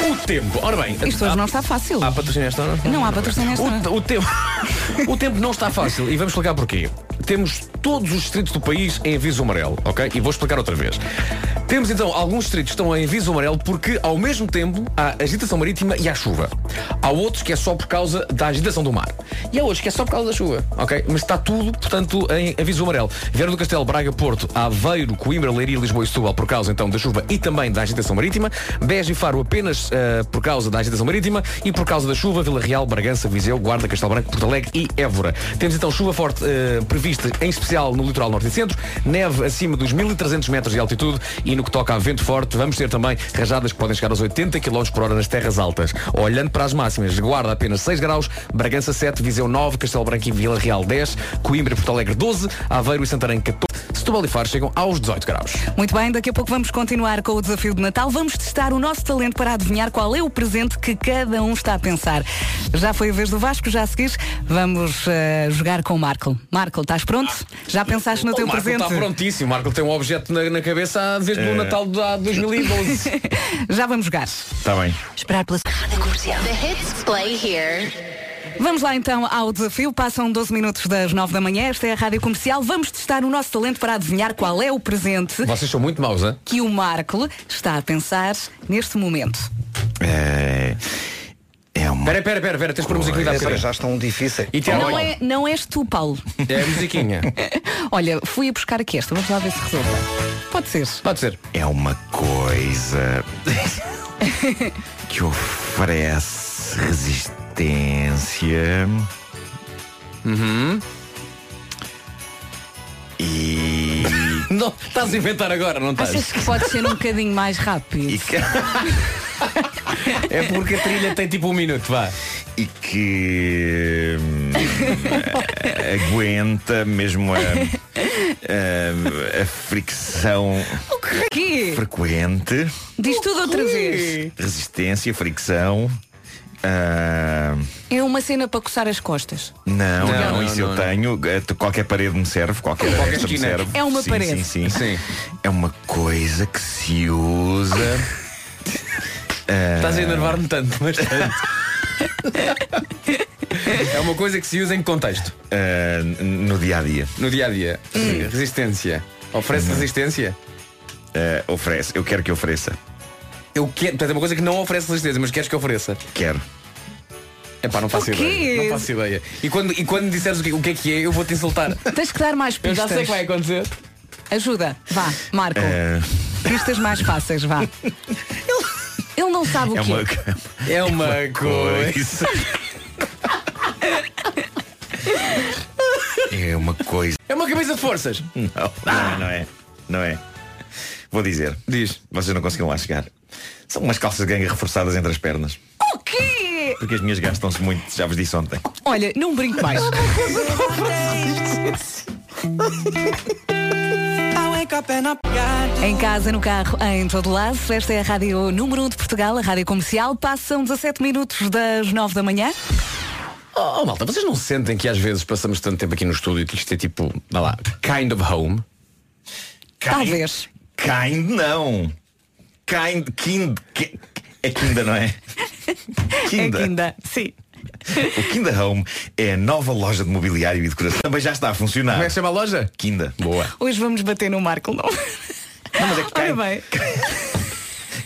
O tempo. Ora bem. Isto hoje não está fácil. Há patrocínio esta hora? Não há patrocínio esta hora. O, o tempo, (laughs) o tempo não está fácil e vamos explicar porquê. Temos todos os distritos do país em aviso amarelo, ok? E vou explicar outra vez. Temos então alguns distritos que estão em aviso amarelo porque ao mesmo tempo há agitação marítima e há chuva. Há outros que é só por causa da agitação do mar. E há outros que é só por causa da chuva, ok? Mas está tudo, portanto, em aviso amarelo. Vieira do Castelo, Braga, Porto, Aveiro, Coimbra, Leiria, Lisboa e Setúbal por causa então da chuva e também da agitação marítima. Beja e Faro apenas eh, por causa da agitação marítima e por causa da chuva, Vila Real, Bragança, Viseu, Guarda, Castelo Branco, Porto Alegre e Évora. Temos então chuva forte eh, prevista em especial no litoral norte e centro, neve acima dos 1300 metros de altitude e no que toca a vento forte vamos ter também rajadas que podem chegar aos 80 km por hora nas terras altas. Olhando para as máximas, Guarda apenas 6 graus, Bragança 7, Viseu 9, Castelo Branco e Vila Real 10, Coimbra e Porto Alegre 12, Aveiro e Santarém 14, Setúbal e Faro chegam aos 18 graus. Muito bem, daqui a pouco vamos continuar com o desafio de Natal. Vamos testar o nosso talento para adivinhar qual é o presente que cada um está a pensar. Já foi a vez do Vasco, já a seguir vamos eh, jogar com o Marco. Marco, estás pronto? Já pensaste no O teu Marco presente? está prontíssimo. O Marco tem um objeto na, na cabeça desde o Eh. Natal de há 2012. (laughs) Já vamos jogar. Está bem. Esperar pela Rádio Comercial. The hits play here. Vamos lá então ao desafio. Passam 12 minutos das 9 da manhã. Esta é a Rádio Comercial. Vamos testar o nosso talento para adivinhar qual é o presente Vocês são muito maus, hein? que o Marco está a pensar neste momento. É, é uma. Espera, espera, espera, espera, tens de pôr a musiquinha da já estão difíceis. E Não é, não és tu, Paulo. é a musiquinha. (laughs) Olha, fui a buscar aqui esta. Vamos lá ver se resulta. Pode ser. Pode ser. É uma coisa (laughs) que oferece resistência. Uhum. E. (laughs) Não, estás a inventar agora, não estás? Achas que pode ser um bocadinho mais rápido? e que, É porque a trilha tem tipo um minuto, vá. e que hum, aguenta mesmo a, a, a fricção frequente, Diz tudo outra vez. resistência, fricção. Ah, É uma cena para coçar as costas. não, Não, não, isso não, eu não. tenho. Eh, Qualquer parede me serve, qualquer, Qualquer extra me serve. É uma Sim, parede. Sim, sim. Sim. É uma coisa que se usa. ah, (laughs) Estás a enervar-me tanto, mas tanto. É uma coisa que se usa em que contexto? ah, no dia a dia. No dia a dia. Resistência. Oferece resistência? Ah, oferece, eu quero que ofereça. Eu quero. Portanto, é uma coisa que não oferece resistência, mas queres que ofereça? Quero. É pá, não faço ideia. Não faço ideia. E quando, e quando me disseres o que, o que é que é, eu vou-te insultar. (laughs) Tens que dar mais Eu pistas. já sei o que vai acontecer. Ajuda. Vá, Marco. Ah, Pistas mais fáceis, vá. Ele não sabe o é que uma é. É uma coisa. coisa. (laughs) É uma coisa. É uma cabeça de forças. Não, não, é, não é. Não é. Vou dizer. Diz. Vocês não conseguiram lá chegar. São umas calças de ganga reforçadas entre as pernas. O quê? Porque as minhas gastam-se muito, já vos disse ontem. Olha, não brinco mais. Em casa, no carro, em todo lado. Esta é a rádio número 1 de Portugal, a rádio comercial. Passam 17 minutos das 9 da manhã. Oh, oh, malta, vocês não sentem que às vezes passamos tanto tempo aqui no estúdio que isto é tipo, vá lá, kind of home? Talvez. Kind não. Kind, kind, ki- é Kinda, não é? (laughs) É Kinda. que ainda. Sim. O Kinda Home é a nova loja de mobiliário e decoração. Também já está a funcionar. Como é que chama a loja? Kinda. Boa. Hoje vamos bater no Marco, não? Não, mas é (laughs) que Olha kind, (laughs)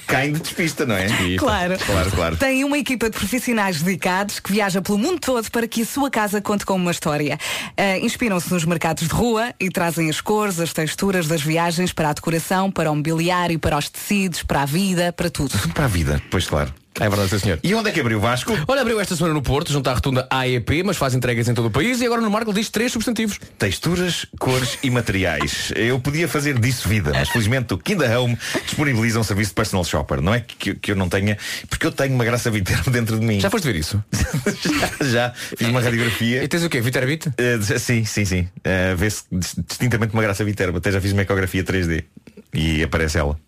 bem. kind despista, não é? Claro. Claro, claro. Tem uma equipa de profissionais dedicados que viaja pelo mundo todo para que a sua casa conte com uma história. Ah, Inspiram-se nos mercados de rua e trazem as cores, as texturas das viagens para a decoração, para o mobiliário, para os tecidos, para a vida, para tudo. Tudo para a vida, pois claro. É verdade, sim, senhor. E onde é que abriu Vasco? Olha, abriu esta semana no Porto, junto à rotunda AEP, mas faz entregas em todo o país e agora no Marco diz três substantivos. Texturas, cores e materiais. Eu podia fazer disso vida, mas felizmente o Kinda Home disponibiliza um serviço de personal shopper. Não é que, que eu não tenha, porque eu tenho uma graça Viterbo (laughs) dentro de mim. Já foste ver isso? (laughs) já, já. Fiz uma radiografia. E tens o quê? Viterbit? Uh, sim, sim, sim. Uh, Vê-se distintamente uma graça Viterbo. Até já fiz uma ecografia 3D e aparece ela.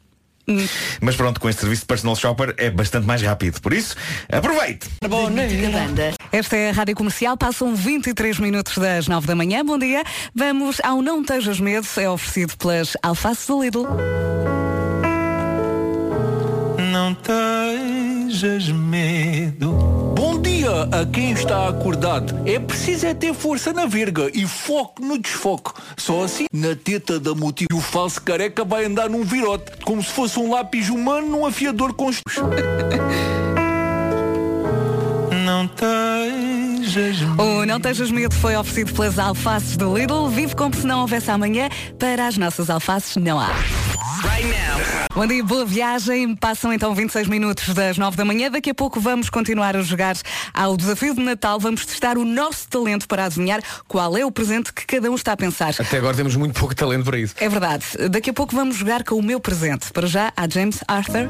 Mas pronto, com este serviço de personal shopper é bastante mais rápido. Por isso, aproveite! Esta é a Rádio Comercial, passam 23 minutos das 9 da manhã. Bom dia. Vamos ao Não Tejas Medo, é oferecido pelas alfaces do Lidl. Não tejas medo. Bom dia a quem está acordado. É preciso é ter força na verga e foco no desfoque. Só assim, na teta da multi, o falso careca vai andar num virote, como se fosse um lápis humano num afiador com. (laughs) Não tejas medo. O Não Tejas Medo foi oferecido pelas alfaces do Lidl. Vive como se não houvesse amanhã. Para as nossas alfaces não há. Bom dia, boa viagem. Passam então 26 minutos das 9 da manhã. Daqui a pouco vamos continuar a jogar ao desafio de Natal. Vamos testar o nosso talento para adivinhar qual é o presente que cada um está a pensar. Até agora temos muito pouco talento para isso. É verdade. Daqui a pouco vamos jogar com o meu presente. Para já, há James Arthur.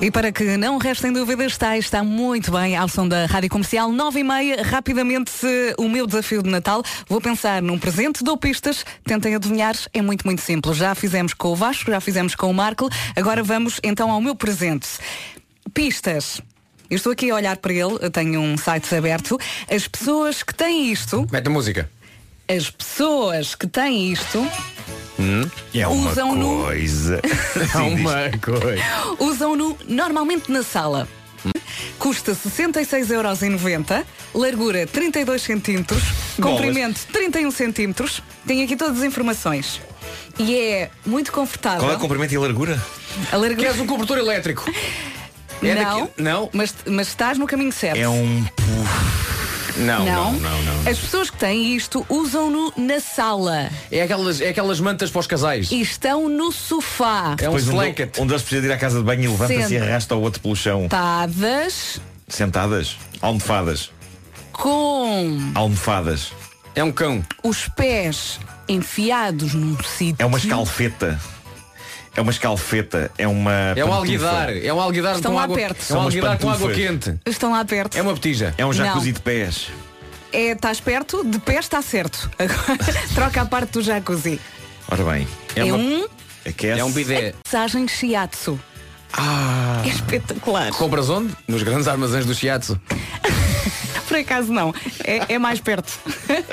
E para que não restem dúvidas, está, está muito bem ao som da Rádio Comercial 9 e meia. Rapidamente, o meu desafio de Natal. Vou pensar num presente, dou pistas, tentem adivinhar. É muito, muito simples. Já fizemos com o Vasco, já fizemos com o Marco. Agora vamos então ao meu presente. Pistas. Eu estou aqui a olhar para ele, eu tenho um site aberto. As pessoas que têm isto, Mete música. as pessoas que têm isto, É uma Usam no- coisa. (laughs) É uma coisa. usam-no normalmente na sala. Custa 66,90€, largura 32 centímetros, Bolas. comprimento 31 centímetros. Tem aqui todas as informações. E é muito confortável. Qual é o comprimento e a largura? A largura... Queres um cobertor elétrico? (laughs) É Não, daqui- Não? Mas, mas estás no caminho certo. É um. Não, não. não, não, não. As pessoas que têm isto usam-no na sala É aquelas, é aquelas mantas para os casais. e estão no sofá. É um Depois um, blanket. um deles precisa de ir à casa de banho e levanta-se e arrasta o outro pelo chão. Tadas Sentadas. Almofadas. com Almofadas. É um cão. os pés enfiados num sítio. É uma escalfeta. É uma escalfeta. É uma. É um pantufa. alguidar. É um alguidar Estão com lá água. perto. É um São umas alguidar com água pantufas. quente. Estão lá perto. É uma petija. É um jacuzzi Não. de pés. É, estás perto, de pé está certo. (laughs) Agora troca a parte do jacuzzi. Ora bem. É, uma... um Aquece. É um bidé. massagem shiatsu. Ah. É espetacular. Compras onde? Nos grandes armazéns do Shiatsu. (laughs) Por acaso não. É, é mais perto.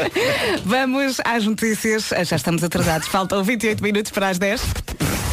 (laughs) Vamos às notícias. Já estamos atrasados. Faltam 28 minutos para as 10.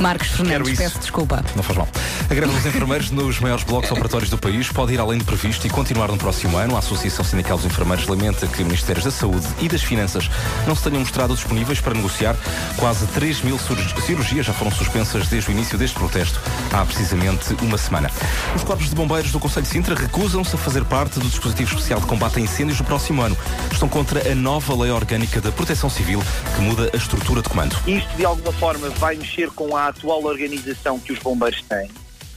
Marcos Fernandes, peço desculpa. Não faz mal. A greve dos enfermeiros nos maiores blocos operatórios do país pode ir além do previsto e continuar no próximo ano. A Associação Sindical dos Enfermeiros lamenta que Ministérios da Saúde e das Finanças não se tenham mostrado disponíveis para negociar. Quase 3 mil cir- cirurgias já foram suspensas desde o início deste protesto, há precisamente uma semana. Os corpos de bombeiros do Conselho de Sintra recusam-se a fazer parte do dispositivo especial de combate a incêndios no próximo ano. Estão contra a nova lei orgânica da Proteção Civil que muda a estrutura de comando. Isto, de alguma forma, vai mexer com a atual organização que os bombeiros têm,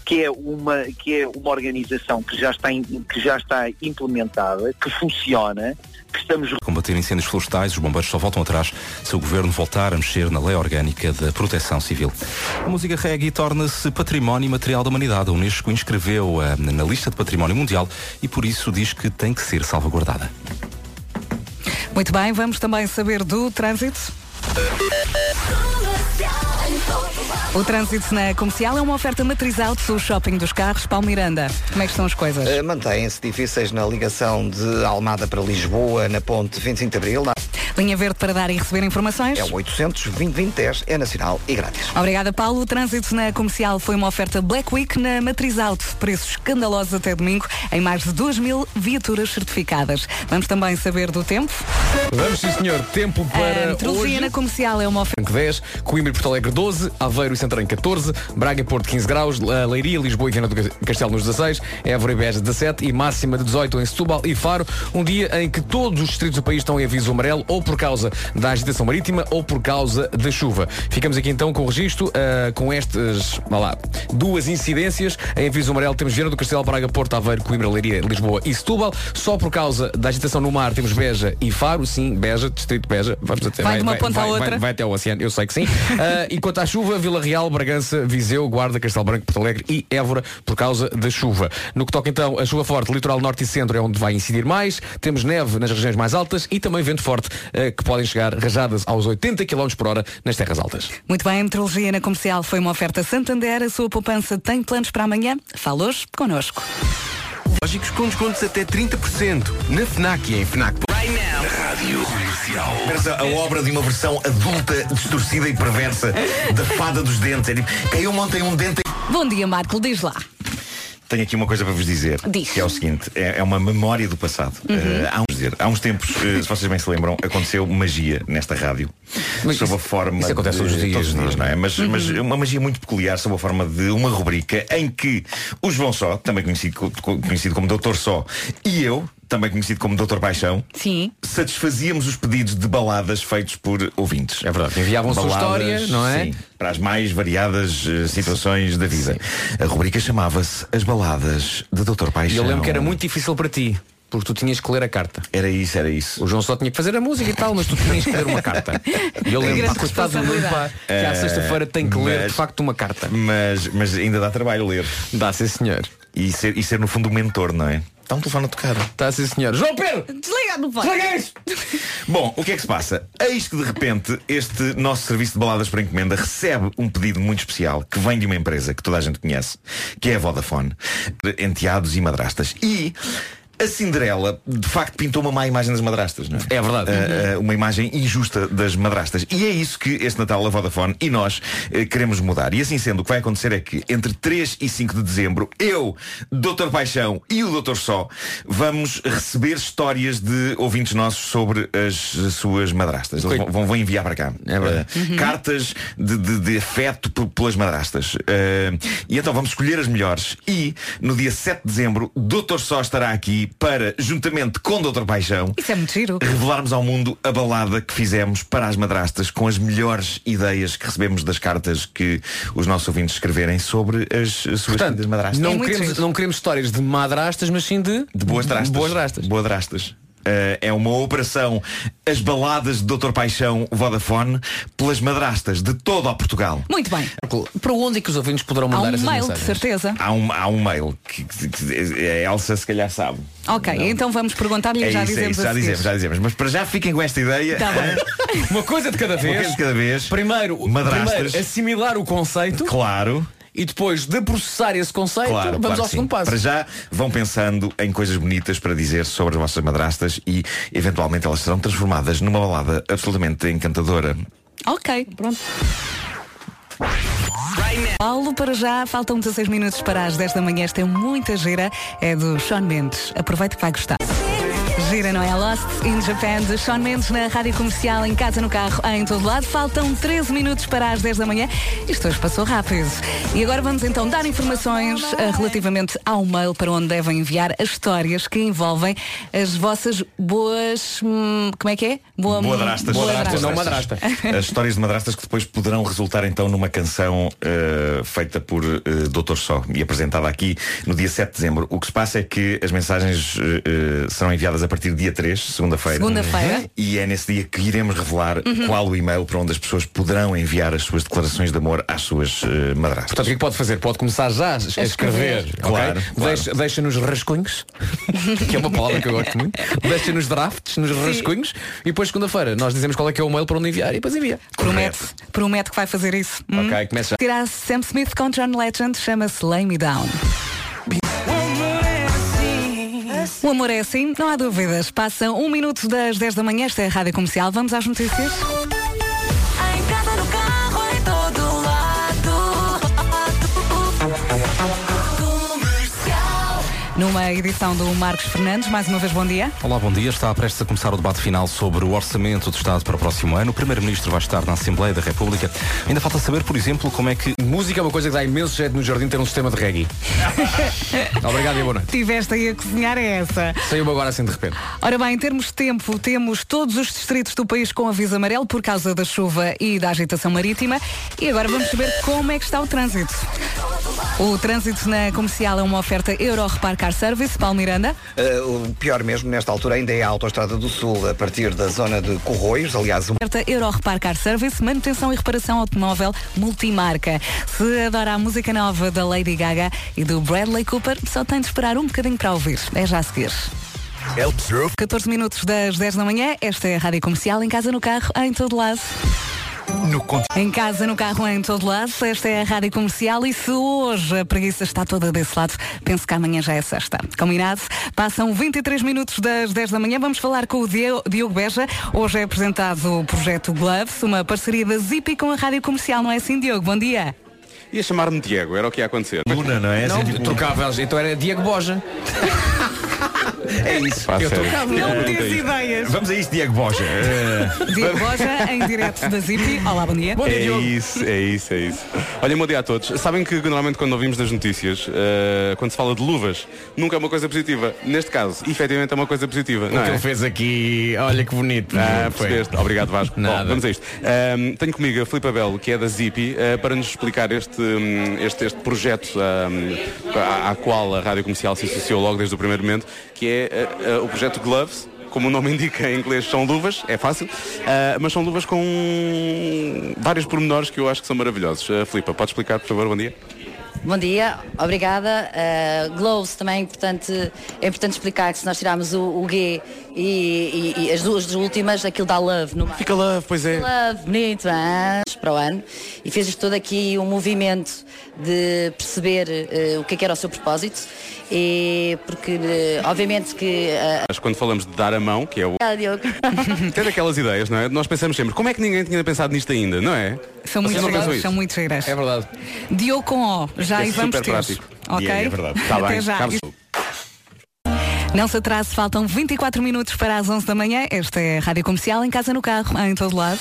que é uma, que é uma organização que já, está, in- que já está implementada, que funciona, que estamos combater incêndios florestais, os bombeiros só voltam atrás se o governo voltar a mexer na lei orgânica da proteção civil. A música reggae torna-se património material da humanidade. A Unesco inscreveu-a na lista de património mundial e por isso diz que tem que ser salvaguardada. Muito bem, vamos também saber do trânsito. O trânsito na comercial é uma oferta matriz auto, o shopping dos carros, Paulo Miranda. Como é que estão as coisas? Eh, Mantêm-se difíceis na ligação de Almada para Lisboa, na ponte 25 de Abril. Na... Linha verde para dar e receber informações? É o 800 2010 é nacional e grátis. Obrigada, Paulo. O trânsito na comercial foi uma oferta Black Week na Matriz Auto. Preços escandalosos até domingo, em mais de 2 mil viaturas certificadas. Vamos também saber do tempo. Vamos, sim, senhor. Tempo a para meteorologia hoje. na comercial é uma oferta. Franco 10, Coimbra e Porto Alegre 12, Aveiro e Santarém 14, Braga e Porto 15 graus, La- Leiria, Lisboa e Viana do Ca- Castelo nos 16, Évora e Beja 17 e máxima de 18 em Setúbal e Faro, um dia em que todos os distritos do país estão em aviso amarelo ou por causa da agitação marítima ou por causa da chuva. Ficamos aqui então com o registro, ah, com estas, vá lá, duas incidências. Em aviso amarelo temos Viana do Castelo, Braga, Porto Aveiro, Coimbra, Leiria, Lisboa e Setúbal. Só por causa da agitação no mar temos Beja e Faro, sim, Beja, distrito Beja. Vamos até, Vai de uma ponta à vai- outra. Vai, vai até ao oceano, eu sei que sim. Ah, (laughs) e quanto à chuva, Vila Real, Bragança, Viseu, Guarda, Castelo Branco, Porto Alegre e Évora por causa da chuva. No que toca então a chuva forte, litoral norte e centro é onde vai incidir mais. Temos neve nas regiões mais altas e também vento forte ah, que podem chegar rajadas aos 80 km por hora nas terras altas. Muito bem, a meteorologia na comercial foi uma oferta Santander. A sua poupança tem planos para amanhã? Fala hoje connosco. Lógicos com descontos até 30%. Na FNAC e em FNAC. Rádio Comercial. Parece a obra de uma versão adulta, distorcida e perversa da fada dos dentes. É tipo, caiu ontem um dente. Bom dia, Marco, diz lá. Tenho aqui uma coisa para vos dizer. Diz. Que é o seguinte, é, é uma memória do passado. Uhum. Eh, há, uns, dizer, há uns tempos, eh, se vocês bem se lembram, aconteceu magia nesta rádio. Mas sob a forma isso acontece de, todos os dias, todos os dias, não é? é? Mas, Uhum. mas uma magia muito peculiar sob a forma de uma rubrica em que o João Só, também conhecido, co- co- conhecido como Doutor Só, e eu, também conhecido como Doutor Paixão, Sim. satisfazíamos os pedidos de baladas feitos por ouvintes. É verdade, enviavam a sua Baladas, história, não é? Sim, para as mais variadas eh, situações da vida. A rubrica chamava-se As Baladas de Doutor E Paixão. eu lembro que era muito difícil para ti. Porque tu tinhas que ler a carta. Era isso, era isso. O João só tinha que fazer a música e tal, mas tu tinhas que ler uma carta. E eu lembro, coitado do Nuno, pá, que à Eh, sexta-feira tem que ler de mas- facto uma carta. Mas, mas ainda dá trabalho ler. Dá, sim senhor. E ser, e ser no fundo o mentor, não é? Está um telefone a tocar. Dá, sim senhor. João Pedro! Desliga no Desliga isso! Bom, o que é que se passa? Eis que de repente este nosso serviço de baladas por encomenda recebe um pedido muito especial que vem de uma empresa que toda a gente conhece, que é a Vodafone, de enteados e madrastas. E a Cinderela de facto pintou uma má imagem das madrastas, não é? É verdade. Ah, ah, uma imagem injusta das madrastas. E é isso que este Natal a Vodafone e nós eh, queremos mudar. E assim sendo, o que vai acontecer é que entre 3 e 5 de dezembro, eu, Dr. Paixão e o Dr. Só vamos receber histórias de ouvintes nossos sobre as suas madrastas. Eles vão, vão enviar para cá. Eh, Cartas de, de- de afeto pelas madrastas. E então vamos escolher as melhores. E no dia 7 de dezembro, Dr. Só estará aqui para, juntamente com Dr. Paixão, Isso é muito giro. revelarmos ao mundo a balada que fizemos para as madrastas com as melhores ideias que recebemos das cartas que os nossos ouvintes escreverem sobre as suas Portanto, filhas madrastas. não, queremos, não queremos histórias de madrastas, mas sim de, de boas drastas. Boas drastas. Boas drastas. Eh, é uma operação As Baladas de Dr. Paixão Vodafone pelas madrastas de todo o Portugal. Muito bem. Para onde é que os ouvintes poderão Há mandar um essas mail, de certeza. Há um, há um mail que, que- que a Elsa se calhar sabe. Ok, então vamos perguntar-lhe É e já isso, é dizemos isso, a já dizemos, já dizemos. Mas para já fiquem com esta ideia. Tá bem. hein? Uma coisa de cada Uma vez. coisa de cada vez. Primeiro, Madrastas. primeiro assimilar o conceito. Claro. E depois de processar esse conceito, Claro, vamos claro ao que sim. segundo passo. Para já vão pensando em coisas bonitas para dizer sobre as vossas madrastas e eventualmente elas serão transformadas numa balada absolutamente encantadora. Ok, pronto. Paulo, para já, faltam 16 minutos para as 10 da manhã. Esta é muita gira. É do Sean Mendes. Aproveita que vai gostar. Gira, não é? Lost in Japan de Sean Mendes na rádio comercial, em casa, no carro, em todo lado. Faltam 13 minutos para as 10 da manhã. Isto hoje passou rápido. E agora vamos então dar informações eh, relativamente ao mail para onde devem enviar as histórias que envolvem as vossas boas. hum, como é que é? Boa, Boadrastas. boadrastas. não madrasta. (laughs) As histórias de madrastas que depois poderão resultar então numa canção eh, feita por eh, Doutor Só e apresentada aqui no dia 7 de dezembro. O que se passa é que as mensagens eh, serão enviadas a partir do dia 3, segunda-feira. Segunda-feira. E é nesse dia que iremos revelar Uhum. qual o e-mail para onde as pessoas poderão enviar as suas declarações de amor às suas eh, madrastas. Portanto, o que é que pode fazer? Pode começar já a escrever. escrever. ok? Claro, claro. Deixa, deixa nos rascunhos, (laughs) que é uma palavra que eu gosto muito. Deixa nos drafts, nos rascunhos, e depois segunda-feira nós dizemos qual é que é o mail para onde enviar e depois envia. Promete, promete que vai fazer isso. Hum? Ok, começa já. Tirar Sam Smith com John Legend chama-se Lay Me Down. O amor é assim, não há dúvidas. Passam um minuto das 10 da manhã, esta é a Rádio Comercial. Vamos às notícias? Numa edição do Marcos Fernandes. Mais uma vez, bom dia. Olá, bom dia. Está prestes a começar o debate final sobre o orçamento do Estado para o próximo ano. O Primeiro-Ministro vai estar na Assembleia da República. Ainda falta saber, por exemplo, como é que. Música é uma coisa que dá imenso jeito no jardim ter um sistema de reggae. (laughs) Obrigado e boa noite. Tiveste aí a cozinhar é essa. Saiu-me agora assim de repente. Ora bem, em termos de tempo, temos todos os distritos do país com aviso amarelo por causa da chuva e da agitação marítima. E agora vamos saber como é que está o trânsito. O trânsito na comercial é uma oferta Euro Repar Car Service, Paulo Miranda. Uh, o pior mesmo nesta altura ainda é a Autostrada do Sul, a partir da zona de Corroios, aliás, um... Euro Repar Car Service, manutenção e reparação automóvel multimarca. Se adora a música nova da Lady Gaga e do Bradley Cooper, só tem de esperar um bocadinho para ouvir. É já a seguir. 14 minutos das 10 da manhã, esta é a Rádio Comercial, em casa, no carro, em todo lado. No Em casa, no carro, em todo lado, esta é a Rádio Comercial e se hoje a preguiça está toda desse lado, penso que amanhã já é sexta. Combinado? Passam 23 minutos das 10 da manhã, vamos falar com o Dio- Diogo Beja. Hoje é apresentado o projeto Gloves, uma parceria da Zipi com a Rádio Comercial, não é assim, Diogo? Bom dia. Ia chamar-me Diego, era o que ia acontecer. Luna, não é? Não, Assim, tipo- trocava, então era Diego Boja. (laughs) É isso. Pá, Eu sério. Não Eh, tens ideias. Vamos a isto, Diego Boja. (laughs) Eh, Diogo Boja, em direto da Zipi. Olá, bom dia. é isso, é isso, é isso. Olha, bom dia a todos. Sabem que normalmente quando ouvimos nas notícias, eh, quando se fala de luvas, nunca é uma coisa positiva. Neste caso, efetivamente é uma coisa positiva. O não que é? ele fez aqui, olha que bonito. Ah, Foi. percebeste. Obrigado Vasco. Nada. Bom, vamos a isto. Ahm, tenho comigo a Filipe Abel, que é da Zipi, ah, para nos explicar este, hum, este, este projeto ahm, à, à qual a Rádio Comercial se associou logo desde o primeiro momento, que é ah, ah, o projeto Gloves. Como o nome indica em inglês, são luvas, é fácil, ah, mas são luvas com vários pormenores que eu acho que são maravilhosos. Uh, Filipe, pode explicar, por favor, bom dia? Bom dia, obrigada. Uh, gloves também, portanto, é importante explicar que se nós tirarmos o, o G e, e- e as duas últimas, aquilo dá love. No Fica love, pois é. Love, bonito, hein? para o ano. E fez todo aqui um movimento de perceber uh, o que é que era o seu propósito. E porque, uh, obviamente que... Uh, Mas quando falamos de dar a mão, que é o. (laughs) Ah, Diogo. (laughs) Tem daquelas ideias, não é? Nós pensamos sempre, como é que ninguém tinha pensado nisto ainda, não é? São Vocês muito giras, são muito giras. É verdade. Diogo com O, já É aí vamos super ter. prático. Ok? É verdade. Tá Até bem. já. Não se atrase, faltam 24 minutos para as 11 da manhã. Esta é a Rádio Comercial, em casa, no carro, em todo lado.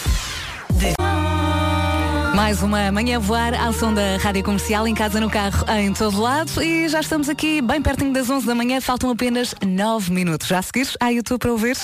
Mais uma manhã voar ao som da Rádio Comercial, em casa, no carro, em todo lado. E já estamos aqui bem pertinho das 11 da manhã, faltam apenas 9 minutos. Já seguires? Ah, YouTube para ouvir?